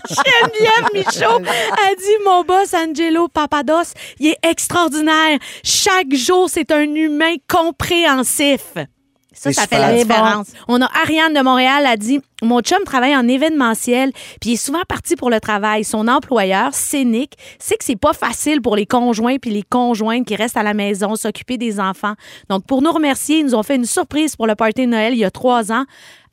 Geneviève Michaud a dit Mon boss Angelo Papados, il est extraordinaire. Chaque jour, c'est un humain compréhensif. Ça, ça fait la bon. différence. On a Ariane de Montréal a dit Mon chum travaille en événementiel, puis il est souvent parti pour le travail. Son employeur, Scénic, sait que c'est pas facile pour les conjoints puis les conjointes qui restent à la maison, s'occuper des enfants. Donc, pour nous remercier, ils nous ont fait une surprise pour le party de Noël il y a trois ans.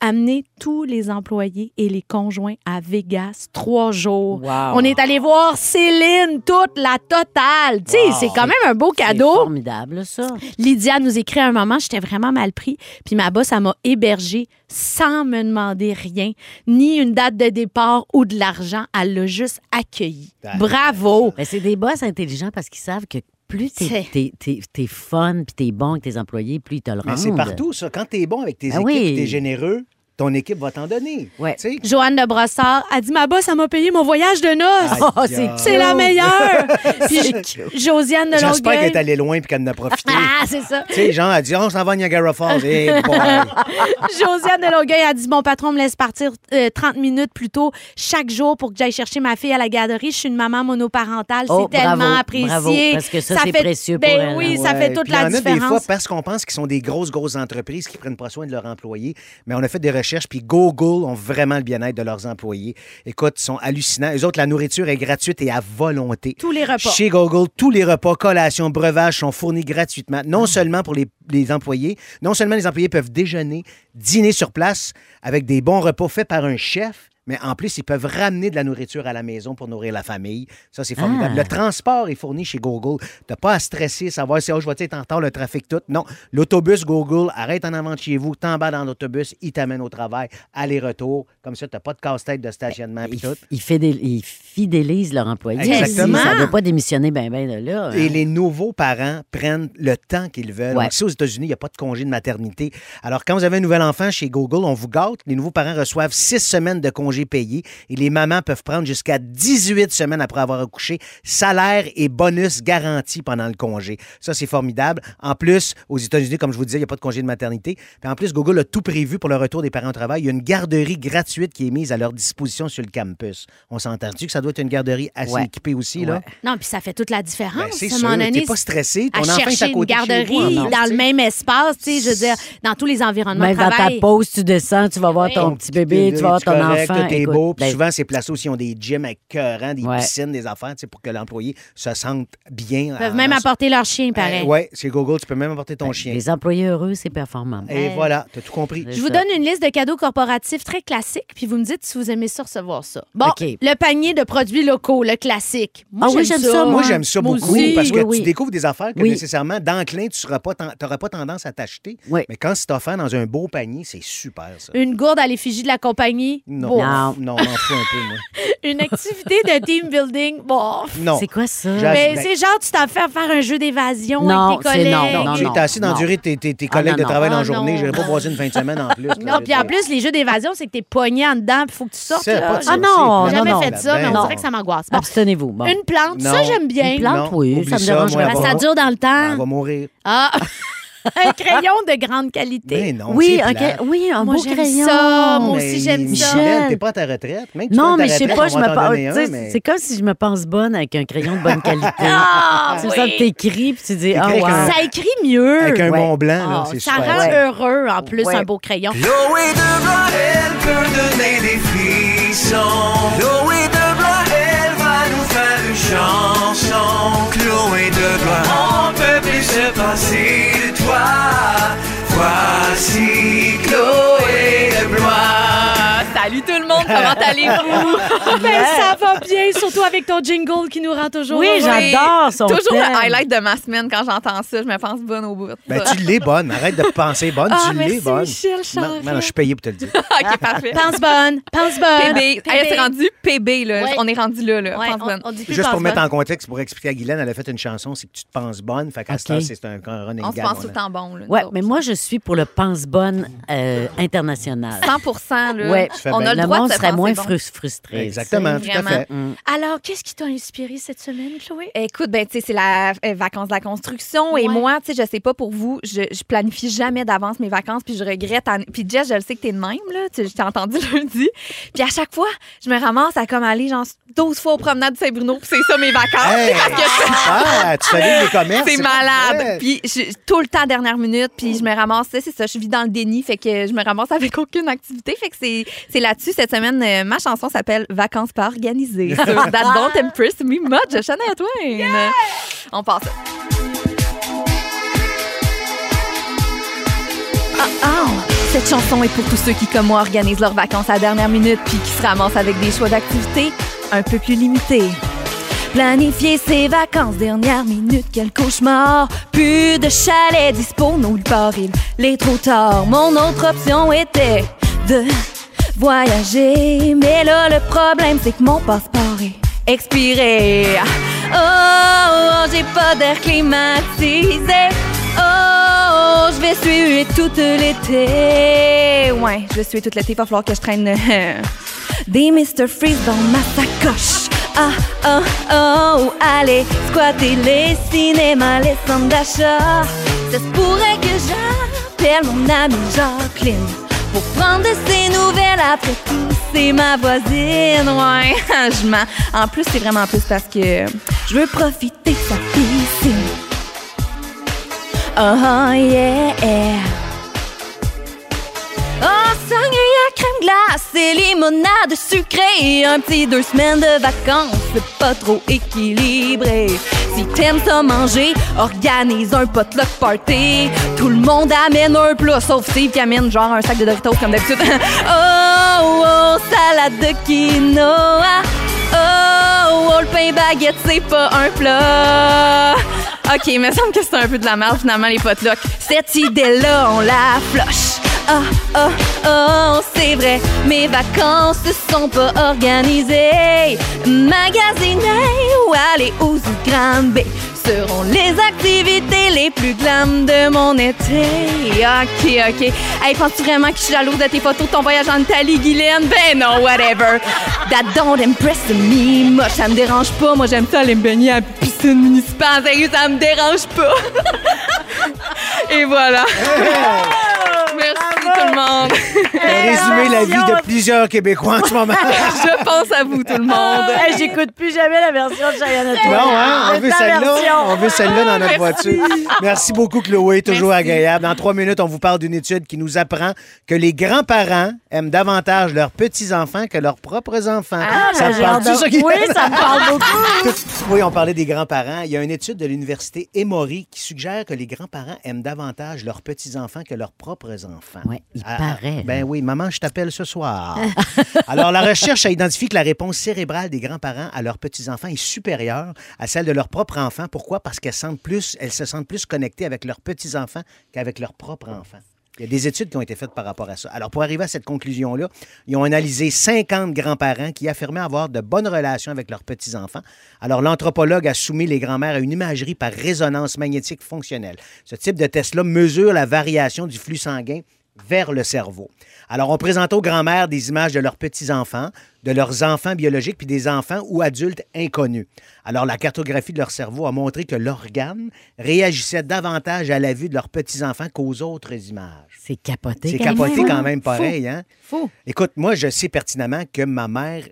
Amener tous les employés et les conjoints à Vegas trois jours. Wow. On est allé voir Céline, toute la totale. Tu sais, c'est quand même un beau C'est cadeau. formidable, ça. Lydia nous écrit à un moment, j'étais vraiment mal pris. Puis ma boss, elle m'a hébergée sans me demander rien, ni une date de départ ou de l'argent. Elle l'a juste accueilli. Bravo! Ben, c'est des boss intelligents parce qu'ils savent que plus t'es, C'est- t'es, t'es- t'es fun puis t'es bon avec tes employés, plus ils te le rendent. Mais c'est partout, ça. Quand t'es bon avec tes Ah équipes, oui. t'es généreux, ton équipe va t'en donner. Ouais. Tu sais? Joanne de Brossard a dit Ma boss, elle m'a payé mon voyage de noces. Oh, c'est la meilleure! Puis Josiane de J'espère qu'elle est Longueuil. allée loin et qu'elle en a profité. Ah, c'est ça. Tu sais, genre, elle dit, on s'en va à Niagara Falls. Josiane de Longueuil a dit Mon patron me laisse partir euh, 30 minutes plus tôt chaque jour pour que j'aille chercher ma fille à la garderie. Je suis une maman monoparentale. Oh, c'est tellement apprécié. bravo, parce que ça, c'est fait- précieux ben pour elle, oui, hein. ça fait toute puis la y en a des fois différence. parce qu'on pense qu'ils sont des grosses, grosses entreprises qui prennent pas soin de leurs employés. Mais on a fait des recherches, puis Google ont vraiment le bien-être de leurs employés. Écoute, ils sont hallucinants. Eux autres, la nourriture est gratuite et à volonté. Tous les repas. Chez Google, tous les repas, collations, breuvages sont fournis gratuitement, non seulement pour les, les employés, non seulement les employés peuvent déjeuner, dîner sur place avec des bons repas faits par un chef, mais en plus, ils peuvent ramener de la nourriture à la maison pour nourrir la famille. Ça, c'est formidable. Ah. Le transport est fourni chez Google. Tu n'as pas à stresser, savoir si oh, je vais être en retard, le trafic, tout. Non. L'autobus Google, arrête en avant de chez vous, t'emballes dans l'autobus, il t'amène au travail, aller-retour. Comme ça, tu n'as pas de casse-tête de stationnement. Ils, tout. fidél- ils fidélisent leurs employés. Exactement. Ça ne doit pas démissionner ben ben de là. Et hein. les nouveaux parents prennent le temps qu'ils veulent. Ouais. Ici, aux États-Unis, il n'y a pas de congé de maternité. Alors, quand vous avez un nouvel enfant chez Google, on vous gâte. Les nouveaux parents reçoivent six semaines de congés payés et les mamans peuvent prendre jusqu'à 18 semaines après avoir accouché. Salaire et bonus garantis pendant le congé. Ça, c'est formidable. En plus, aux États-Unis, comme je vous disais, il n'y a pas de congé de maternité. Puis en plus, Google a tout prévu pour le retour des parents au travail. Il y a une garderie gratuite qui est mise à leur disposition sur le campus. On s'entend-tu que ça doit être une garderie assez Ouais. équipée aussi, là? Ouais. Non, puis ça fait toute la différence. Ben, c'est à un sûr, moment donné, t'es pas stressé, ton à enfant est à une côté chez garderie vous, dans tu le même espace, tu sais, je veux dire, dans tous les environnements Même de dans ta travail. pause, tu descends, tu vas voir Oui. ton petit bébé, tu vas voir ton correct, enfant. Tout est Écoute, beau. Puis ben, souvent, ces places-là aussi ont des gyms écœurants, des Ouais. piscines, des affaires, pour que l'employé se sente bien. Ils peuvent même apporter leur chien, pareil. oui, chez Google, tu peux même apporter ton chien. Les employés heureux, c'est performant. Et voilà, tu as tout compris. Je vous donne une liste de cadeaux corporatifs très classiques, puis vous me dites si vous aimez ça recevoir ça. Bon, le panier de produits locaux, le classique. Moi, Ah oui, j'aime ça, Moi, j'aime ça beaucoup aussi. parce que Oui, oui. tu découvres des affaires que Oui. nécessairement, d'enclin, tu n'auras pas, pas tendance à t'acheter. Oui. Mais quand c'est offert dans un beau panier, c'est super, ça. Une gourde à l'effigie de la compagnie? Non, Bon. non, non, m'en fous un peu, moi. Une activité de team building. Bon. Non. C'est quoi ça? J'ai- Mais c'est genre, tu t'en fais faire un jeu d'évasion Non, avec tes collègues. non, non, Tu sais, t'es assis dans non. le durée de tes, tes- tes Ah, collègues non, de non. travail dans Ah, la journée. non. J'irai pas passer une fin de semaine en plus. Non, puis en plus, les jeux d'évasion, c'est que t'es pogné en dedans, puis faut que tu sortes. Là. J'ai Ah non, non, jamais fait ça, mais on dirait que ça m'angoisse. Bon, Abstenez-vous. Bon. une plante, ça, Non. j'aime bien. Une plante, Non, oui, oublie ça me dérange pas. Ça dure dans le Ben, temps. elle va mourir. Ah! un crayon de grande qualité. Ben non, Oui, c'est ok, plate. oui, un Moi, beau j'aime crayon. ça. Moi Mais aussi, j'aime ça. Michel, t'es pas à ta retraite. Même que tu Non, ta mais je sais pas, je me pense. un, tu mais- C'est comme si je me pense bonne avec un crayon de bonne qualité. Ah, tu oui. sens que t'écris, puis tu dis, ah, un- ouais. Ça écrit mieux. Avec un Ouais. Mont Blanc, là, c'est ça super. rend Ouais. heureux, en plus, Ouais. un beau crayon. Chloé de Blois, elle peut donner des frissons. Chloé de Blois, elle va nous faire une chanson. Chloé de Blois, on peut plus se passer toi. Voici Salut tout le monde, comment allez-vous? Ben, ça va bien, surtout avec ton jingle qui nous rend toujours Oui, heureux. j'adore son Toujours thème. le highlight de ma semaine quand j'entends ça. Je me pense bonne au bout. Ben, tu l'es bonne. Arrête de penser bonne. Ah, tu l'es merci, bonne. Michel Non, Charette. non, non, je suis payé pour te le dire. OK, parfait. Pense bonne, pense bonne. PB. Hey, c'est rendu PB, là. Ouais. On est rendu là, là. Ouais, Pense on, bonne. on dit plus Juste pour pense mettre bonne. en contexte, pour expliquer à Guylaine, elle a fait une chanson, c'est que tu te penses bonne. Fait qu'à ce temps, c'est un, un running On se gag, pense on tout le a- temps bon, là. nous Ouais, autres. mais moi, je suis pour le pense-bonne euh, international. 100 là. Ouais. Tu fais On bien. a le Le droit monde de se serait penser moins bon. frus- frustré. Exactement, tout à Vraiment. fait. Alors, qu'est-ce qui t'a inspiré cette semaine, Chloé? Écoute, ben, tu sais, c'est la euh, vacances de la construction. Et Ouais. moi, tu sais, je sais pas pour vous, je, je planifie jamais d'avance mes vacances, puis je regrette. en- Puis Jess, je le sais que t'es de même, là. Tu sais, Je t'ai entendu lundi. Puis à chaque fois, je me ramasse à comme aller, genre, 12 fois au promenade de Saint-Bruno, puis c'est ça mes vacances. Hey, Parce que super! Tu fais les commerces. c'est malade. Puis je- tout le temps, dernière minute, puis je me ramasse, c'est ça, je vis dans le déni, fait que je me ramasse avec aucune activité. Fait que c'est c'est là-dessus, cette semaine, euh, ma chanson s'appelle Vacances pas organisées sur That Don't Impress Me Much de Shania Twain. On passe. Ah, ah, Cette chanson est pour tous ceux qui, comme moi, organisent leurs vacances à la dernière minute puis qui se ramassent avec des choix d'activités un peu plus limités. Planifier ses vacances, dernière minute, quel cauchemar. Plus de chalet dispo, nulle part, il est trop tard. Mon autre option était de voyager. Mais là, le problème, c'est que mon passeport est expiré. Oh, oh, j'ai pas d'air climatisé. Oh, je vais suer tout l'été. Ouais, je vais suer tout l'été. Va falloir que je traîne euh, des Mr. Freeze dans ma sacoche. Ah, oh, oh, allez, squatter les cinémas, les centres d'achat. Ça se pourrait que j'appelle mon amie Jacqueline pour prendre ses nouvelles. Après tout, c'est ma voisine. Ouais, je mens. En plus, c'est vraiment plus parce que je veux profiter de sa piscine. Oh yeah. Oh, sangria, crème glace et limonade sucrée. Un petit deux semaines de vacances, c'est pas trop équilibré. Si t'aimes ça manger, organise un potluck party. Tout le monde amène un plat, sauf Steve qui amène genre un sac de Doritos comme d'habitude. oh, oh, salade de quinoa. Oh, oh, le pain baguette, c'est pas un plat. OK, il me semble que c'est un peu de la merde, finalement, les potlucks. Cette idée-là, on la floche. Ah, oh, oh, c'est vrai, mes vacances ne sont pas organisées. Magasiner ou aller aux Granby seront les activités les plus glam de mon été. OK, OK. Hey, penses-tu vraiment que je suis jalouse de tes photos de ton voyage en Italie, Guylaine? Ben non, whatever. That don't impress me much. Ça me dérange pas. Moi, j'aime ça aller me baigner à la piscine municipale. Sérieux, ça me dérange pas. Et voilà. Merci tout le monde. Résumé la vie de plusieurs Québécois en ce moment. Je pense à vous tout le monde. Hey, J'écoute plus jamais la version de Cheyenne. Non, hein? On veut celle-là. On veut celle-là dans notre Merci. voiture. Merci beaucoup, Chloé. Toujours Merci. agréable. Dans trois minutes, on vous parle d'une étude qui nous apprend que les grands-parents aiment davantage leurs petits-enfants que leurs propres enfants. Ah, ça ben, parle-tu, de- ça, Guylaine? Oui, ça me parle beaucoup. Oui, on parlait des grands-parents. Il y a une étude de l'Université Emory qui suggère que les grands-parents aiment davantage leurs petits-enfants que leurs propres enfants. Ouais, il Ah, paraît, Ben oui, maman, je t'appelle ce soir. Alors, la recherche a identifié que la réponse cérébrale des grands-parents à leurs petits-enfants est supérieure à celle de leurs propres enfants. Pourquoi? Parce qu'elles sentent plus, elles se sentent plus connectées avec leurs petits-enfants qu'avec leurs propres enfants. Il y a des études qui ont été faites par rapport à ça. Alors, pour arriver à cette conclusion-là, ils ont analysé 50 grands-parents qui affirmaient avoir de bonnes relations avec leurs petits-enfants. Alors, l'anthropologue a soumis les grands-mères à une imagerie par résonance magnétique fonctionnelle. Ce type de test-là mesure la variation du flux sanguin vers le cerveau. Alors, on présentait aux grands-mères des images de leurs petits-enfants, de leurs enfants biologiques, puis des enfants ou adultes inconnus. Alors, la cartographie de leur cerveau a montré que l'organe réagissait davantage à la vue de leurs petits-enfants qu'aux autres images. C'est capoté. C'est quand capoté même. quand même pareil, hein? Fou. Écoute, moi, je sais pertinemment que ma mère,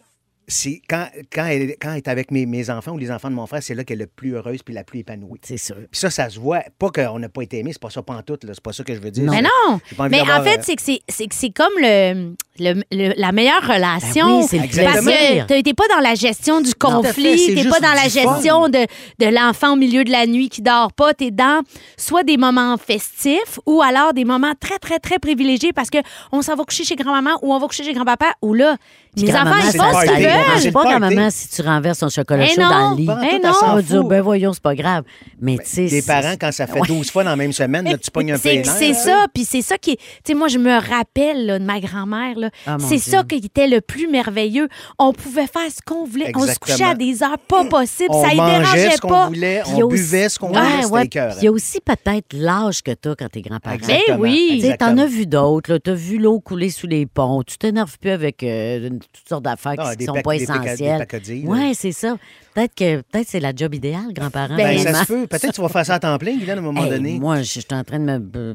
c'est quand, quand, elle, quand elle est avec mes, mes enfants ou les enfants de mon frère, c'est là qu'elle est la plus heureuse puis la plus épanouie. C'est sûr. Puis ça, ça se voit. Pas qu'on n'a pas été aimé, c'est pas ça pantoute, là. C'est pas ça que je veux dire. Non. Mais non. Mais en fait, euh, c'est que c'est comme le, le- le- la meilleure relation. Ben oui, c'est le parce plaisir. que t'es t'es pas dans la gestion du Tout à fait, conflit, c'est t'es juste pas dans la du fun. gestion de, de l'enfant au milieu de la nuit qui dort pas. T'es dans soit des moments festifs ou alors des moments très, très, très privilégiés parce que on s'en va coucher chez grand-maman ou on va coucher chez grand-papa ou là, les enfants, ils c'est font pas ce qu'ils C'est veulent. C'est pas party. grand-maman si tu renverses son chocolat Eh chaud non. dans le lit. Pas en Eh non. s'en On va dire, fout. ben voyons, c'est pas grave. Mais tu sais. Des c'est- parents, quand ça fait Ouais. 12 fois dans la même semaine, là, tu pognes un peu C'est les nerfs, c'est là. ça, puis c'est ça qui est. Tu sais, moi, je me rappelle là, de ma grand-mère. là. Ah, c'est ça qui était le plus merveilleux. On pouvait faire ce qu'on voulait. On se couchait à des heures pas possibles. On ça ne dérangeait ce pas. voulait, y a on aussi- buvait ce qu'on voulait, ouais, Il y a aussi peut-être l'âge que tu as quand t'es grand-parent. Ben oui. Tu exactement. as vu d'autres, là. t'as vu l'eau couler sous les ponts, tu t'énerves plus avec euh, toutes sortes d'affaires Ah, qui des sont pas essentielles. Oui, c'est ça. Peut-être que peut-être c'est la job idéale, grand-parent. Ben, ça se peut. Peut-être que tu vas faire ça à temps plein, Guylaine, à un moment Hey, donné. Moi, je suis en train de me.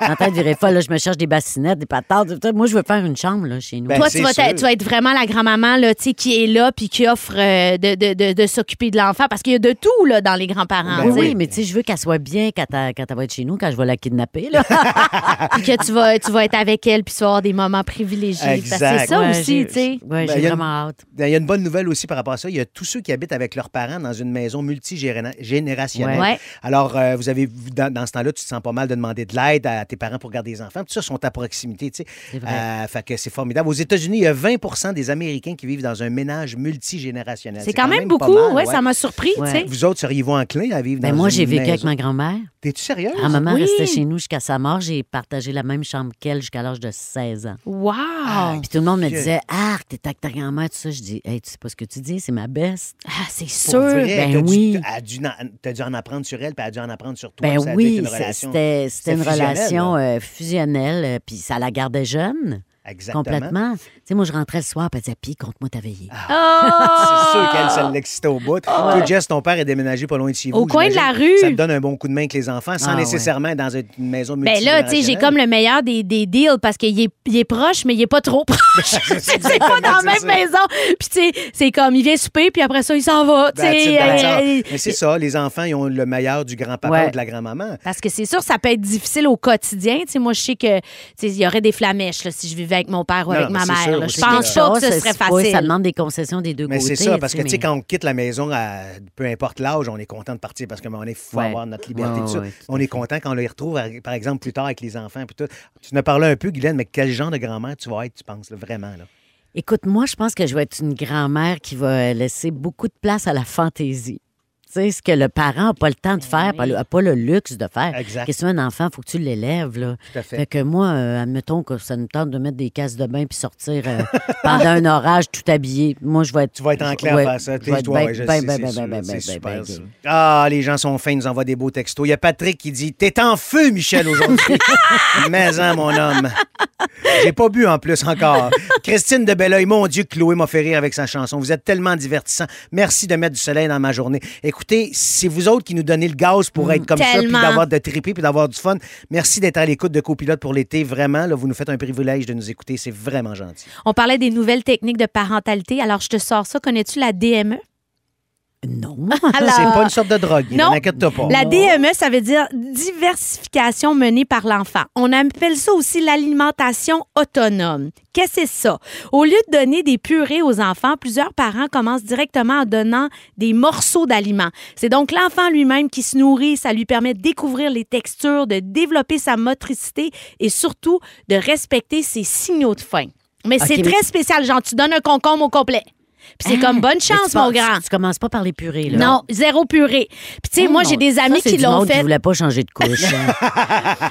en train de virer folle. Là, je me cherche des bassinettes, des patates. Moi, je veux faire une chambre là, chez nous. Ben, Toi, tu vas, tu vas être vraiment la grand-maman là, tu sais, qui est là puis qui offre euh, de, de- de- de s'occuper de l'enfant parce qu'il y a de tout là, dans les grands-parents. Ben oui, mais tu sais, je veux qu'elle soit bien quand elle, quand elle va être chez nous, quand je vais la kidnapper. Là. Puis que tu vas, tu vas être avec elle puis tu vas avoir des moments privilégiés. C'est ça Ouais, aussi, j'ai- tu sais. Ouais, Ben, j'ai il y a une- vraiment hâte. Ben, Il y a une bonne nouvelle aussi par rapport à ça. Il y a tous ceux qui habitent avec leurs parents dans une maison multigénérationnelle. Ouais. Alors, euh, vous avez vu, dans, dans ce temps-là, tu te sens pas mal de demander de l'aide à tes parents pour garder les enfants. Tout ça sont à proximité, tu sais. C'est vrai. Euh, fait que c'est formidable. Aux États-Unis, il y a 20 des Américains qui vivent dans un ménage multigénérationnel. C'est quand, même beaucoup. mal, ouais, Ça m'a surpris, Ouais. tu sais. Vous autres, seriez-vous enclins à vivre Ben, dans moi, une j'ai vécu avec ma grand-mère. T'es-tu sérieuse? Ma maman Oui. restait chez nous jusqu'à sa mort. J'ai partagé la même chambre qu'elle jusqu'à l'âge de 16 ans. Wow! Oh, Puis tout le monde me disait Ah, t'es avec ta grand-mère, tout ça. Je dis Hey, tu sais pas ce que tu dis, c'est ma best. Ah, c'est sûr. vrai, Ben dû- oui. dû, en- t'as dû en apprendre sur elle, puis elle a dû en apprendre sur toi. Ben oui, une relation- c'était c'était une relation là. euh, fusionnelle, euh, puis ça la gardait jeune. Exactement. Complètement. Tu sais, moi, je rentrais le soir, puis elle disait Puis, compte-moi ta veillée. C'est sûr qu'elle, ça l'excitait au bout. Toi, Jess, ton père est déménagé pas loin de chez vous. Au coin de la rue. Ça te donne un bon coup de main avec les enfants, sans Ah, ouais. nécessairement être dans une maison Ben là, tu sais, j'ai comme le meilleur des, des deals parce qu'il est, il est proche, mais il est pas trop proche. c'est pas dans la même ça. maison. Puis, tu sais, c'est comme, il vient souper, puis après ça, il s'en va. tu sais, euh, Mais c'est ça, les enfants, ils ont le meilleur du grand-papa Ouais. ou de la grand-maman. Parce que c'est sûr, ça peut être difficile au quotidien. Tu sais, moi, je sais que tu sais, il y aurait des flamèches là, si je vivais avec mon père ou Non, avec ma mais mère. sûr là. aussi Je pense que- pas que ce serait oui, facile. ça demande des concessions des deux Mais côtés. c'est ça, parce que, tu sais, mais- quand on quitte la maison, à- peu importe l'âge, on est content de partir parce que ben, on est faut Ouais. avoir notre liberté. Ouais, tout ça. ouais, tout à on est content quand on les retrouve, par exemple, plus tard avec les enfants. Puis tout. Tu nous as parlé un peu, Guylaine, mais quel genre de grand-mère tu vas être, tu penses, là, vraiment? Là? Écoute, moi, je pense que je vais être une grand-mère qui va laisser beaucoup de place à la fantaisie. Tu sais, ce que le parent n'a pas le temps de faire, n'a pas le luxe de faire. Exact. Qu'est-ce que tu veux, un enfant, il faut que tu l'élèves. Là. Tout à fait. Fait que moi, euh, admettons que ça nous tente de mettre des cases de bain puis sortir euh, pendant un orage tout habillé. Moi, je vais être. Tu vas être enclin ouais, à faire ça. ben, ben, ben, ben, ben, ben, ben, ben. Ah, les gens sont fins, ils nous envoient des beaux textos. Il y a Patrick qui dit T'es en feu, Michel, aujourd'hui. Mais, hein, mon homme. J'ai pas bu en plus encore. Christine de Belleuil, mon Dieu, Chloé m'a fait rire avec sa chanson. Vous êtes tellement divertissant. Merci de mettre du soleil dans ma journée. Écoutez, c'est vous autres qui nous donnez le gaz pour être comme ça, puis d'avoir de triper, puis d'avoir du fun. Merci d'être à l'écoute de Copilote pour l'été. Vraiment, là, vous nous faites un privilège de nous écouter. C'est vraiment gentil. On parlait des nouvelles techniques de parentalité. Alors, je te sors ça. Connais-tu la DME? Non. Alors, C'est pas une sorte de drogue. Non. N'inquiète-toi pas. La DME, ça veut dire diversification menée par l'enfant. On appelle ça aussi l'alimentation autonome. Qu'est-ce que c'est ça? Au lieu de donner des purées aux enfants, plusieurs parents commencent directement en donnant des morceaux d'aliments. C'est donc l'enfant lui-même qui se nourrit. Ça lui permet de découvrir les textures, de développer sa motricité et surtout de respecter ses signaux de faim. Mais c'est très spécial. Genre, tu donnes un concombre au complet. Puis c'est Ah, comme bonne chance, tu mon grand. Tu commences pas par les purées, là. Non, zéro purée. Puis tu sais, Oh moi, j'ai des amis qui l'ont fait. qui voulait pas changer de couche. hein.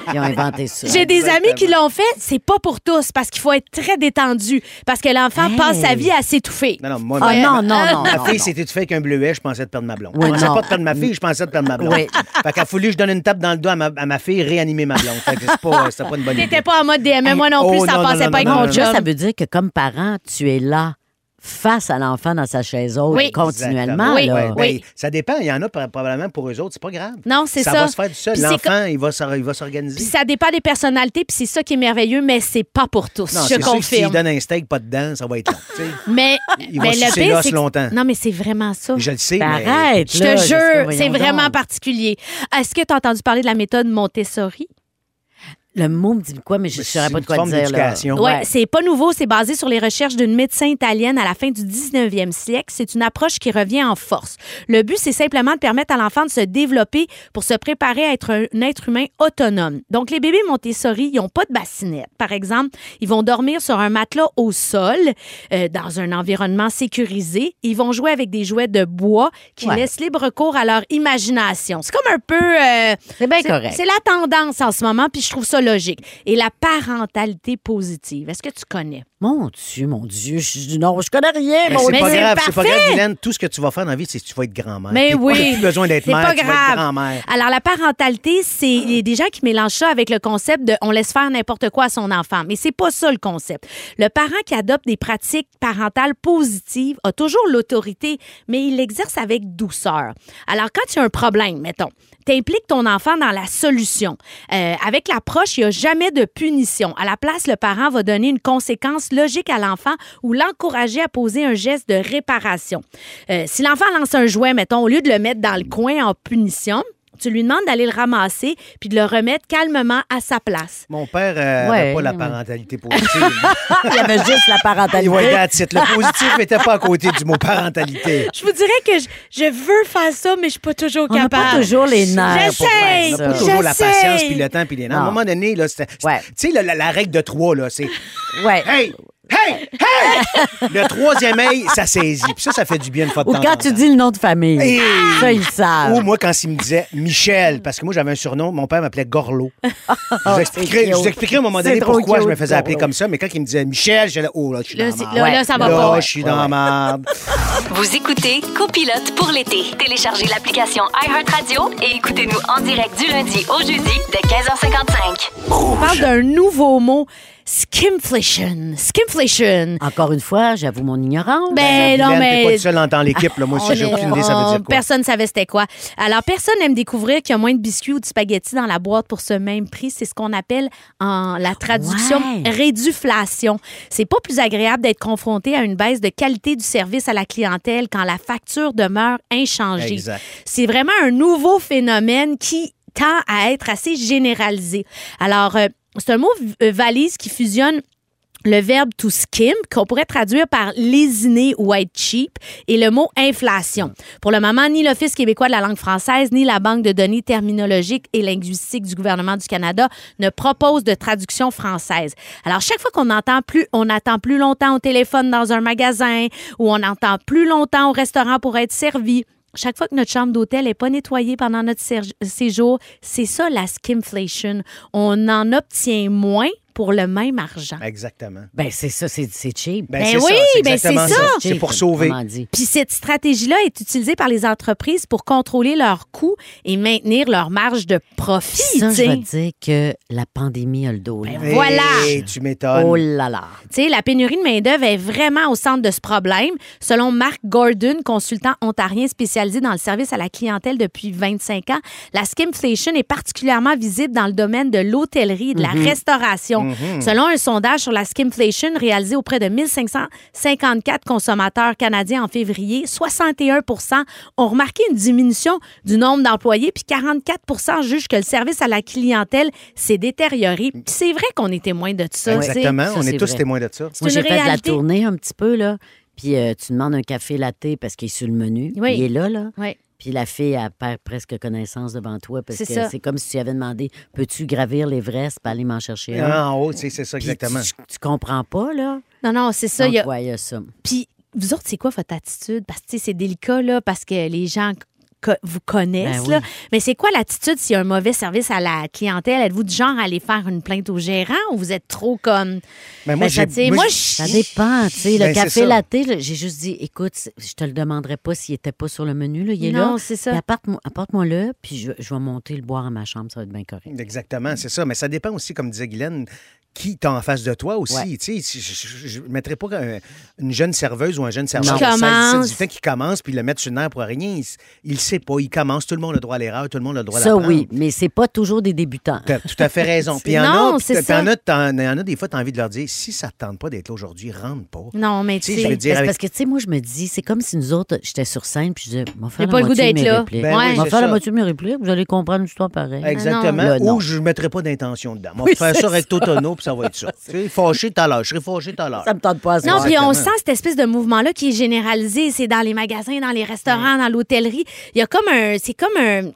Ils ont inventé ça. J'ai des amis qui l'ont fait, c'est pas pour tous parce qu'il faut être très détendu parce que l'enfant Hey. passe sa vie à s'étouffer. Non, non, moi, Ah non, non, non, Ma non, fille, tu fais avec un bleuet, je pensais de perdre ma blonde. Oui, je pensais non. pas de perdre ma fille, je pensais de perdre ma blonde. Oui. Fait fallu que je donne une tape dans le dos à ma, à ma fille, réanimer ma blonde. Fait que c'est pas, c'était pas une bonne idée. T'étais pas en mode DME, moi non plus, Oh, ça passait pas avec mon chum. Ça, ça veut dire que comme parent, tu es là face à l'enfant dans sa chaise haute Oui. continuellement. Oui, là. Ben, Oui. Ça dépend. Il y en a pro- probablement pour eux autres, c'est pas grave. Non, c'est ça. Ça va se faire du seul. L'enfant, il va s'organiser. ça dépend des personnalités, puis c'est ça qui est merveilleux, mais c'est pas pour tous, Non, je sûr que s'il confirme. donne un steak pas dedans, ça va être long. Mais, Il va mais sucer le pire, l'os c'est longtemps. Non, mais c'est vraiment ça. Je le sais, Ben, mais... Arrête, Je te jure, c'est vraiment particulier. Est-ce que tu as entendu parler de la méthode Montessori? Le mot me dit quoi, mais je ne C'est saurais pas une de quoi forme dire. là. d'éducation. Ouais, c'est pas nouveau, c'est basé sur les recherches d'une médecin italienne à la fin du 19e siècle. C'est une approche qui revient en force. Le but, c'est simplement de permettre à l'enfant de se développer pour se préparer à être un être humain autonome. Donc, les bébés Montessori, ils n'ont pas de bassinette. Par exemple, ils vont dormir sur un matelas au sol, euh, dans un environnement sécurisé. Ils vont jouer avec des jouets de bois qui Ouais. laissent libre cours à leur imagination. C'est comme un peu... euh, C'est bien correct. c'est la tendance en ce moment, puis je trouve ça Et la parentalité positive, est-ce que tu connais? Mon Dieu, mon Dieu, je, non, je connais rien. Mais mon c'est pas grave, c'est pas grave, Guylaine. Tout ce que tu vas faire dans la vie, c'est que tu vas être grand-mère. Mais oui. T'as plus besoin d'être mère, pas tu vas être grave. grand-mère. Alors, la parentalité, c'est. Il y a des gens qui mélangent ça avec le concept de on laisse faire n'importe quoi à son enfant. Mais c'est pas ça le concept. Le parent qui adopte des pratiques parentales positives a toujours l'autorité, mais il l'exerce avec douceur. Alors, quand tu as un problème, mettons, t'impliques ton enfant dans la solution. Euh, avec l'approche, il n'y a jamais de punition. À la place, le parent va donner une conséquence logique à l'enfant ou l'encourager à poser un geste de réparation. Euh, si l'enfant lance un jouet, mettons, au lieu de le mettre dans le coin en punition, tu lui demandes d'aller le ramasser puis de le remettre calmement à sa place. Mon père euh, Ouais, pas la ouais. parentalité positive. Il avait juste la Il parentalité. va that's it. Le positif n'était pas à côté du mot parentalité. Je vous dirais que je, je veux faire ça, mais je suis pas toujours On capable. pas toujours les nerfs. On faire n'a pas toujours la patience, puis le temps, puis les nerfs. À un moment donné, là, Ouais. tu sais, la, la- la règle de trois, là, c'est Ouais. Hey! Hey! Hey! Le troisième œil, ça saisit. Puis ça, ça fait du bien une fois de Ou temps quand en tu temps. dis le nom de famille. Hey! Ça, ils savent. Ou moi, quand il me disait Michel, parce que moi, j'avais un surnom, mon père m'appelait Gorlo. je, vous expliquerai, c'est je vous cute. expliquerai à un moment donné pourquoi je me faisais appeler Gorlo. comme ça, mais quand il me disait Michel, j'allais, oh là, je suis Là, dans la là, merde. là, ça va Là, pas. je suis dans la. Vous écoutez Copilote pour l'été. Téléchargez l'application iHeartRadio et écoutez-nous en direct du lundi au jeudi dès 15h55. On parle d'un nouveau mot, skimflation. Skimflation. Encore une fois, j'avoue mon ignorance. Ben non, Guylaine, mais. T'es pas tout seul dans l'équipe, là. Moi aussi, j'ai On aucune idée, ça veut dire quoi. Personne ne savait c'était quoi. Alors, personne n'aime découvrir qu'il y a moins de biscuits ou de spaghettis dans la boîte pour ce même prix. C'est ce qu'on appelle en la traduction Ouais. réduflation. C'est pas plus agréable d'être confronté à une baisse de qualité du service à la clientèle quand la facture demeure inchangée. Exact. C'est vraiment un nouveau phénomène qui tend à être assez généralisé. Alors, euh, c'est un mot euh, valise qui fusionne le verbe to skim, qu'on pourrait traduire par lésiner ou être cheap, et le mot inflation. Pour le moment, ni l'Office québécois de la langue française, ni la Banque de données terminologiques et linguistiques du gouvernement du Canada ne proposent de traduction française. Alors, chaque fois qu'on entend plus, on attend plus longtemps au téléphone dans un magasin, ou on attend plus longtemps au restaurant pour être servi, chaque fois que notre chambre d'hôtel n'est pas nettoyée pendant notre séjour, c'est ça la skimflation. On en obtient moins pour le même argent. Exactement. Ben, c'est ça, c'est cheap. Ben, Ben c'est oui, ça, c'est ben ça. C'est pour sauver. Comment dit? Puis cette stratégie-là est utilisée par les entreprises pour contrôler leurs coûts et maintenir leur marge de profit. Ça, je te dire que la pandémie a le dos. là. Ben Voilà. Et tu m'étonnes. Oh là là. Tu sais, la pénurie de main-d'œuvre est vraiment au centre de ce problème. Selon Mark Gordon, consultant ontarien spécialisé dans le service à la clientèle depuis 25 ans, la skimflation est particulièrement visible dans le domaine de l'hôtellerie et de la restauration. Selon un sondage sur la skimflation réalisé auprès de 1554 consommateurs canadiens en février, 61 ont remarqué une diminution du nombre d'employés, puis 44 jugent que le service à la clientèle s'est détérioré. Puis c'est vrai qu'on est témoin de ça. Exactement. Ça, on est tous vrai. témoins de ça. C'est Moi, j'ai fait de la tournée un petit peu, là. Puis euh, tu demandes un café latte parce qu'il est sur le menu. Oui. Il est là, là. Oui. Puis la fille, elle perd presque connaissance devant toi parce C'est que c'est comme si tu avais demandé peux-tu gravir l'Everest pour aller m'en chercher un? Ah, en haut, c'est ça, exactement. Tu, tu comprends pas, là? Non, non, c'est ça. Donc, il y a- ouais, il y a ça. Puis, vous autres, c'est quoi votre attitude? Parce que, tu sais, c'est délicat, là, parce que les gens co- vous connaissent, Ben oui. là. Mais c'est quoi l'attitude s'il y a un mauvais service à la clientèle? Êtes-vous du genre à aller faire une plainte au gérant ou vous êtes trop comme. Ben, moi, Ben, ça, moi, je- Ça dépend, tu sais. Le Ben, café latte, j'ai juste dit, écoute, je te le demanderai pas s'il était pas sur le menu, là. Il est Non, là. c'est ça. Apporte-moi- Apporte-moi-le, puis je, je vais monter le boire à ma chambre, ça va être bien correct. Exactement, c'est ça. Mais ça dépend aussi, comme disait Guylaine, qui t'as en face de toi aussi. Ouais. Tu sais, je ne mettrais pas un- une jeune serveuse ou un jeune serveur Qui de 16, commence. 17, 18 ans qui commence puis le mettre sur une air pour rien. Il, il le sait pas. Il commence. Tout le monde a le droit à l'erreur. Tout le monde a le droit à Ça, l'apprendre. oui, mais c'est pas toujours des débutants. T'as tout à fait raison. Puis il y en a, ça. des fois, tu as envie de leur dire si ça te tente pas d'être là aujourd'hui, rentre pas. Non, mais Tu tu sais, je veux sais. dire, C'est avec- parce que, tu sais, moi, je me dis, c'est comme si nous autres, j'étais sur scène, puis je disais, m'en faire J'ai la pas le goût d'être là. Ben la ça. moitié de mes répliques, vous allez comprendre l'histoire pareil. Exactement. Là, non. Ou je ne mettrai pas d'intention dedans. On Oui, va faire c'est ça tono, puis ça va être ça. Tu sais, fâché tout à l'heure. Je serai fâché tout à l'heure. Ça me tente pas à Non, puis on sent cette espèce de mouvement-là qui est généralisé. C'est dans les magasins, dans les restaurants, dans l'hôtellerie. Il y a comme un. C'est comme un.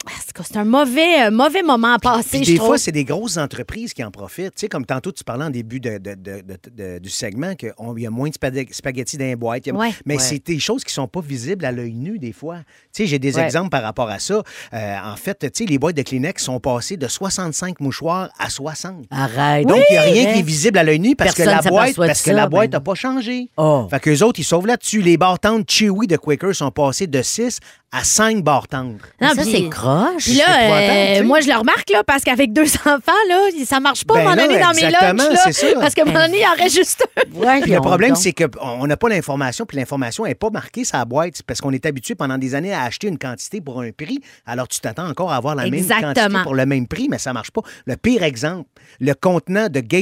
C'est un mauvais, un mauvais moment à passer, Puis je des trouve. fois, c'est des grosses entreprises qui en profitent. Tu sais, comme tantôt, tu parlais en début de, de- de- de- de- du segment qu'il y a moins de spaghe- spaghettis dans les boîtes. Il y a- Ouais. Mais Ouais. c'est des choses qui sont pas visibles à l'œil nu, des fois. Tu sais, j'ai des Ouais. exemples par rapport à ça. Euh, en fait, tu sais, les boîtes de Kleenex sont passées de 65 mouchoirs à 60. Arrête. Donc, il n'y a rien vrai. qui est visible à l'œil nu parce Personne que la boîte parce que la boîte ben n'a pas changé. Oh. Fait qu'eux autres, ils sauvent là-dessus. Les bartendes Chewy de Quaker sont passées de 6 à 5 bartendes. Non, ça, c'est croche. Puis là, euh, moi, je le remarque, là, parce qu'avec deux enfants, là, ça marche pas Ben à un moment là, donné dans mes lunchs, là, c'est ça. parce qu'à un moment donné, il en reste juste un. Ouais, Puis le problème, c'est qu'on n'a pas l'information, puis l'information n'est pas marquée sur la boîte. Parce qu'on est habitué pendant des années à acheter une quantité pour un prix. Alors, tu t'attends encore à avoir la même quantité pour le même prix, mais ça marche pas. Le pire exemple, le contenant de Gatorade,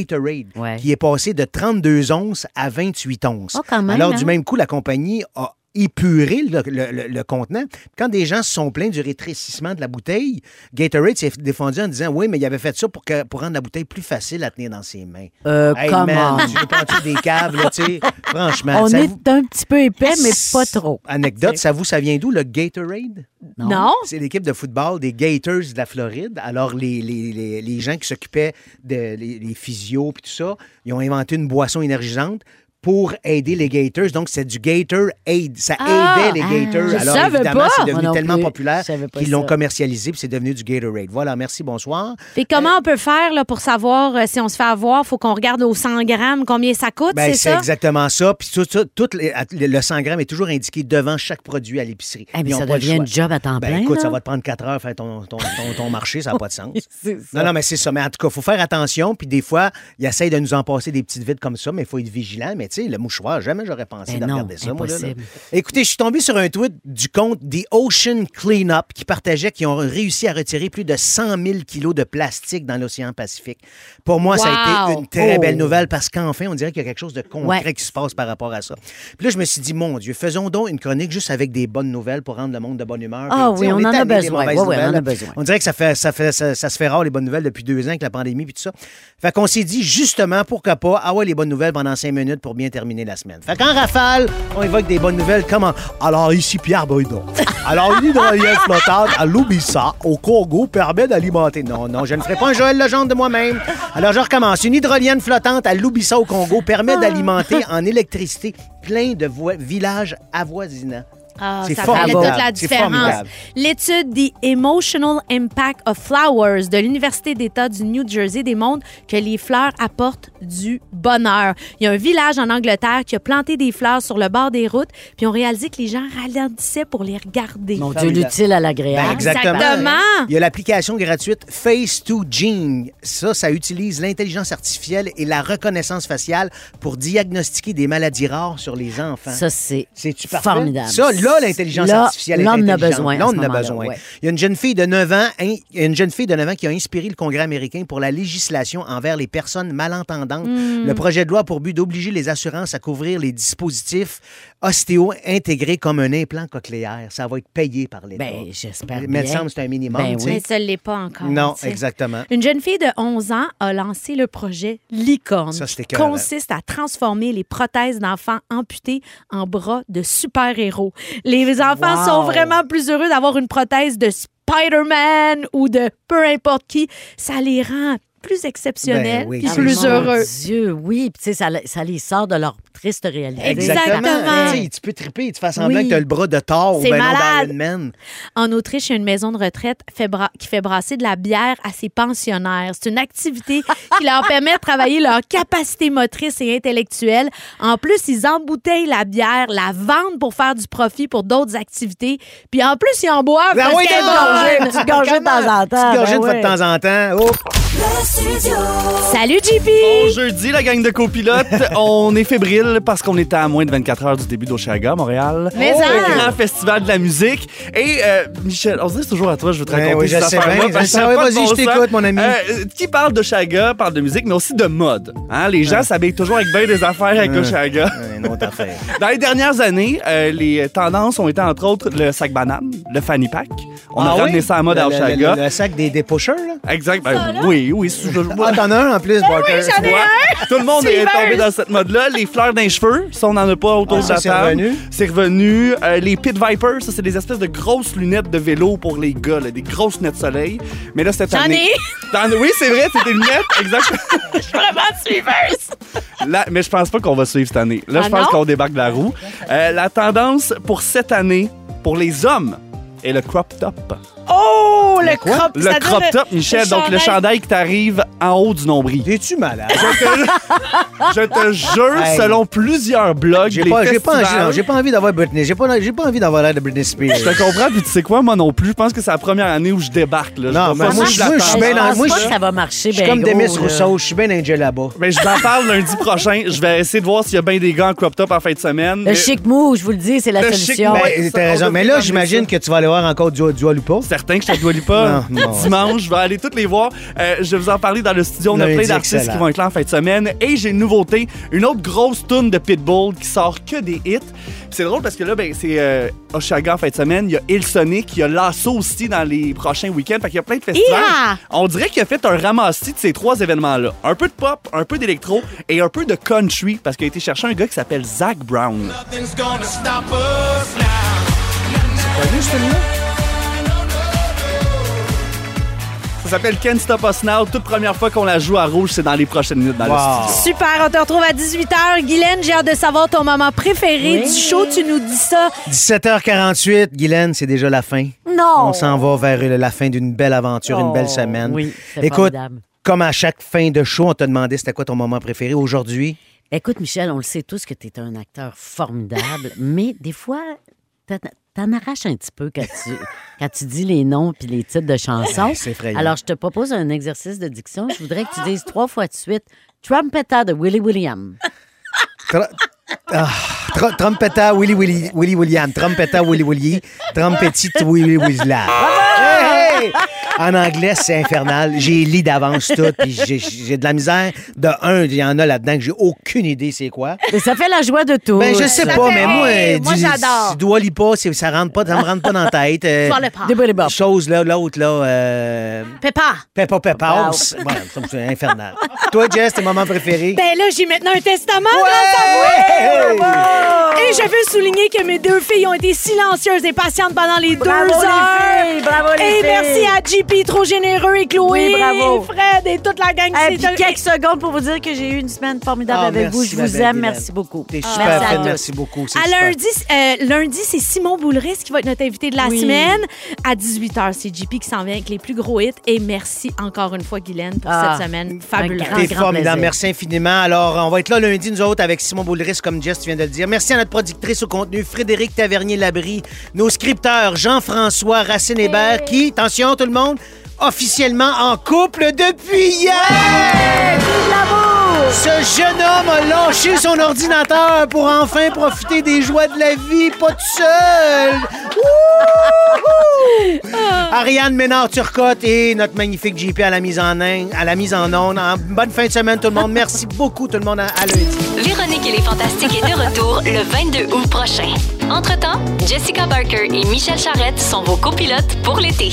Ouais. qui est passé de 32 onces à 28 onces. Oh, quand même, Alors, hein? du même coup, la compagnie a épuré le, le- le- le contenant. Quand des gens se sont plaints du rétrécissement de la bouteille, Gatorade s'est défendu en disant oui, mais il avait fait ça pour, que, pour rendre la bouteille plus facile à tenir dans ses mains. Euh, Hey, comment? man, tu des câbles, là, tu sais? Franchement, On est vous- un petit peu épais, mais pas trop. Anecdote, ça vous, ça vient d'où, le Gatorade? Non. C'est l'équipe de football des Gators de la Floride. Alors, les, les, les, les gens qui s'occupaient des les, les physios et tout ça, ils ont inventé une boisson énergisante pour aider les Gators. Donc, c'est du Gator Aid. Ça Ah, aidait les ah, Gators. je Alors, évidemment, pas. c'est devenu tellement plus. populaire qu'ils l'ont commercialisé puis c'est devenu du Gatorade. Voilà, merci, bonsoir. Puis comment on peut faire là, pour savoir euh, si on se fait avoir? faut qu'on regarde au 100 grammes combien ça coûte, Ben, c'est c'est ça? exactement ça. Puis tout, tout- tout les- le 100 grammes est toujours indiqué devant chaque produit à l'épicerie. Eh, mais ça devient un job à temps Ben, plein. écoute, là. ça va te prendre 4 heures faire ton, ton, ton, ton marché, ça n'a pas de sens. C'est. Non, non, mais c'est ça. Mais en tout cas, il faut faire attention. Puis des fois, ils essayent de nous en passer des petites vides comme ça, mais il faut être vigilant. Mais tu sais, le mouchoir, jamais j'aurais pensé Ben de non, regarder ça, moi. là. Écoutez, je suis tombé sur un tweet du compte The Ocean Cleanup qui partageait qu'ils ont réussi à retirer plus de 100 000 kilos de plastique dans l'océan Pacifique. Pour moi, ça a été une très Oh! belle nouvelle parce qu'enfin, on dirait qu'il y a quelque chose de concret Ouais. qui se passe par rapport à ça. Puis là, je me suis dit, mon Dieu, faisons donc une chronique juste avec des bonnes nouvelles pour rendre le monde de bonne humeur. Ah oui, on en a besoin. Ouais, ouais, on en a besoin. On dirait que ça, fait, ça, fait, ça, ça se fait rare, les bonnes nouvelles, depuis deux ans avec la pandémie puis tout ça. Fait qu'on s'est dit, justement, pourquoi pas, ah ouais, les bonnes nouvelles pendant cinq minutes pour bien terminer la semaine. Fait qu'en rafale, on évoque des bonnes nouvelles. Comment? Alors, ici Pierre Bruno. Alors, une hydrolienne flottante à l'Ubissa, au Congo, permet d'alimenter. Non, non, je ne ferai pas un Joël Legendre de moi-même. Alors, je recommence. Une hydrolienne flottante à l'Ubissa, au Congo, permet d'alimenter en électricité plein de villages avoisinants. Ah, C'est ça fait formidable. toute la C'est différence. formidable. L'étude The Emotional Impact of Flowers de l'Université d'État du New Jersey démontre que les fleurs apportent du bonheur. Il y a un village en Angleterre qui a planté des fleurs sur le bord des routes, puis ont réalisé que les gens ralentissaient pour les regarder. Mon Dieu, Formidable. l'utile à Ben, l'agréable. exactement. Exactement. Il y a l'application gratuite Face2Gene. Ça, ça utilise l'intelligence artificielle et la reconnaissance faciale pour diagnostiquer des maladies rares sur les enfants. Ça, c'est C'est-tu parfait? formidable. Ça, là, l'intelligence artificielle en a besoin en a besoin. ouais. Il y a une jeune fille de 9 ans, hein, une jeune fille de 9 ans qui a inspiré le Congrès américain pour la législation envers les personnes malentendantes. Hmm. Le projet de loi a pour but d'obliger les assurances à couvrir les dispositifs ostéo intégrés comme un implant cochléaire. Ça va être payé par l'État. Ben, j'espère Mais bien. il me semble que c'est un minimum. Ben sais. Mais ça ne l'est pas encore. Non, exactement. Une jeune fille de 11 ans a lancé le projet Licorne, Ça, c'était qui consiste à transformer les prothèses d'enfants amputés en bras de super-héros. Les enfants Wow. sont vraiment plus heureux d'avoir une prothèse de Spider-Man ou de peu importe qui. Ça les rend plus exceptionnels Ben oui, puis c'est plus heureux. Mon Dieu, oui. Puis, tu sais, ça, ça les sort de leur triste réalité. Exactement. Tu peux triper, tu fais semblant Oui. que tu as le bras de C'est ben non malade. Man. En Autriche, il y a une maison de retraite fait bra- qui fait brasser de la bière à ses pensionnaires. C'est une activité qui leur permet de travailler leur capacité motrice et intellectuelle. En plus, ils embouteillent la bière, la vendent pour faire du profit pour d'autres activités. Puis en plus, ils en boivent Ben parce oui. Une petite gorgée de temps en temps. Petite gorgée ben une de temps en temps. Oh. Salut, JP! Bon jeudi, la gang de copilotes. on est fébrile parce qu'on était à moins de 24 heures du début d'Oshaga, Montréal. Mais le ça! grand festival de la musique. Et euh, Michel, on se dit c'est toujours à toi, je veux te Ben raconter oui, je cette sais affaire-là, ça a Ouais, vas-y, bon je t'écoute, mon ami. Euh, qui parle d'Oshaga parle de musique, mais aussi de mode. Hein? Les gens s'habillent toujours avec bien des affaires avec Oshaga. Une autre affaire. Dans les dernières années, euh, les tendances ont été entre autres le sac banane, le fanny pack. On a Ah ramené oui? ça à mode à Oshaga. Le, le sac des, des pushers, là? Exact. ben, oui, oui. Ah, t'en as un en plus, Barker. j'en ai un! Tout le monde est tombé dans cette mode-là. Les fleurs d'un cheveu, ça, on n'en a pas autour Ah, de ça, la c'est table. revenu? C'est revenu. Euh, les Pit Vipers, ça, c'est des espèces de grosses lunettes de vélo pour les gars, là, des grosses lunettes de soleil. Mais là, cette J'en année... ai! T'en- Oui, c'est vrai, c'est des lunettes, exact. Je suis vraiment suiveuse! Là, mais je pense pas qu'on va suivre cette année. Là, Ah je pense qu'on débarque de la roue. Euh, la tendance pour cette année, pour les hommes, est le crop top. Oh, le crop! Le crop top, Michel, donc le chandail qui t'arrive en haut du nombril. T'es-tu malade? Je te jure, Hey. selon plusieurs blogs, J'ai les pas, j'ai pas, festivals- j'ai pas envie d'avoir Britney. J'ai pas, j'ai pas envie d'avoir l'air de Britney Spears. Je te comprends, puis tu sais quoi, moi non plus, je pense que c'est la première année où je débarque. Là. Non, vais mais pas- moi, je- moi, je suis bien Je dans- pense moi, pas je- que ça va marcher Je suis ben comme gros, Demis là. Rousseau, je suis bien Angel là-bas. Mais je t'en parle lundi prochain. Je vais essayer de voir s'il y a bien des gars en crop top en fin de semaine. Le Mais chic mou, je vous le dis, c'est la Le chic solution. mou. Ben, Ouais, ça, t'as on raison. devrait Mais là, j'imagine que tu vas aller voir encore du Dua Lipa. Certain que je te dois pas. Non, non. Dimanche, je vais aller toutes les voir. Euh, je vais vous en parler dans le studio. On a plein d'artistes qui vont être là en fin de semaine. Et j'ai une nouveauté, une autre grosse tune de Pitbull qui sort que des hits. C'est drôle parce que là, ben, c'est euh, Oshaga en fin de semaine. Il y a Il Sonic, il y a Lasso aussi dans les prochains week-ends. Fait qu'il y a plein de festivals. On dirait qu'il a fait un ramassis de ces trois événements-là. Un peu de pop, un peu d'électro et un peu de country parce qu'il a été chercher un gars qui s'appelle Zach Brown. Ça s'appelle Can't Stop Us Now. Toute première fois qu'on la joue à rouge, c'est dans les prochaines minutes dans Wow. le studio. Super, on te retrouve à 18h. Guylaine, j'ai hâte de savoir ton moment préféré Oui. du show. Tu nous dis ça. 17h48, Guylaine, c'est déjà la fin. Non! On s'en va vers la fin d'une belle aventure, une belle semaine. Oh, Oui, c'est Écoute, formidable. comme à chaque fin de show, on t'a demandé c'était quoi ton moment préféré aujourd'hui? Écoute, Michel, on le sait tous que tu es un acteur formidable, mais des fois, t'en- arraches un petit peu quand tu, quand tu dis les noms puis les titres de chansons. C'est effrayant. Alors, je te propose un exercice de diction. Je voudrais que tu dises trois fois de suite Trumpeta de Willie William. Tra- ah, Trompetta Willy Willy Willy William. Trompetta Willy Willy. Trompetite Willy. Hey, hey! En anglais, c'est infernal. J'ai lis d'avance tout, puis j'ai- de la misère. De un, il y en a là-dedans que j'ai aucune idée c'est quoi. Mais ça fait la joie de tout. Ben, je sais Ça pas, fait- mais moi, Hey, moi, du- j'adore. Lipa, c'est- ça rentre pas, ça me rentre pas dans la tête. Euh, Sur le pas. Chose là, l'autre là, euh, Peppa. Peppa Peppa. C'est infernal. Toi, Jess, tes moments préférés? Ben là, j'ai maintenant un testament Ouais! grâce à vous. Et je veux souligner que mes deux filles ont été silencieuses et patientes pendant les Bravo, deux les heures. filles! Bravo, les et filles! merci à JP, trop généreux, et Chloé, Oui, bravo. et Fred et toute la gang. Et C'est puis quelques secondes pour vous dire que j'ai eu une semaine formidable Ah, avec merci, vous. Je vous aime. Merci beaucoup. T'es Ah, super merci à merci beaucoup. c'est À super. lundi, euh, lundi, c'est Simon Boulris qui va être notre invité de la Oui. semaine. À 18h, c'est JP qui s'en vient avec les plus gros hits. Et merci encore une fois, Guylaine, pour Ah, cette semaine un fabuleuse. T'es formidable. Merci infiniment. Alors, on va être là lundi, nous autres, avec Simon Boulris, comme Jess, tu viens de le dire. Merci à notre productrice au contenu, Frédéric Tavernier-Labrie. Nos scripteurs, Jean-François Racine-Hébert, qui, attention tout le monde, officiellement en couple depuis hier! Ce jeune homme a lâché son ordinateur pour enfin profiter des joies de la vie, pas tout seul. Wouhou! Ariane Ménard-Turcotte et notre magnifique JP à la mise en in- à la mise en onde. En bonne fin de semaine tout le monde. Merci beaucoup tout le monde à, à lundi. Véronique et les Fantastiques est de retour le 22 août prochain. Entre-temps, Jessica Barker et Michel Charrette sont vos copilotes pour l'été.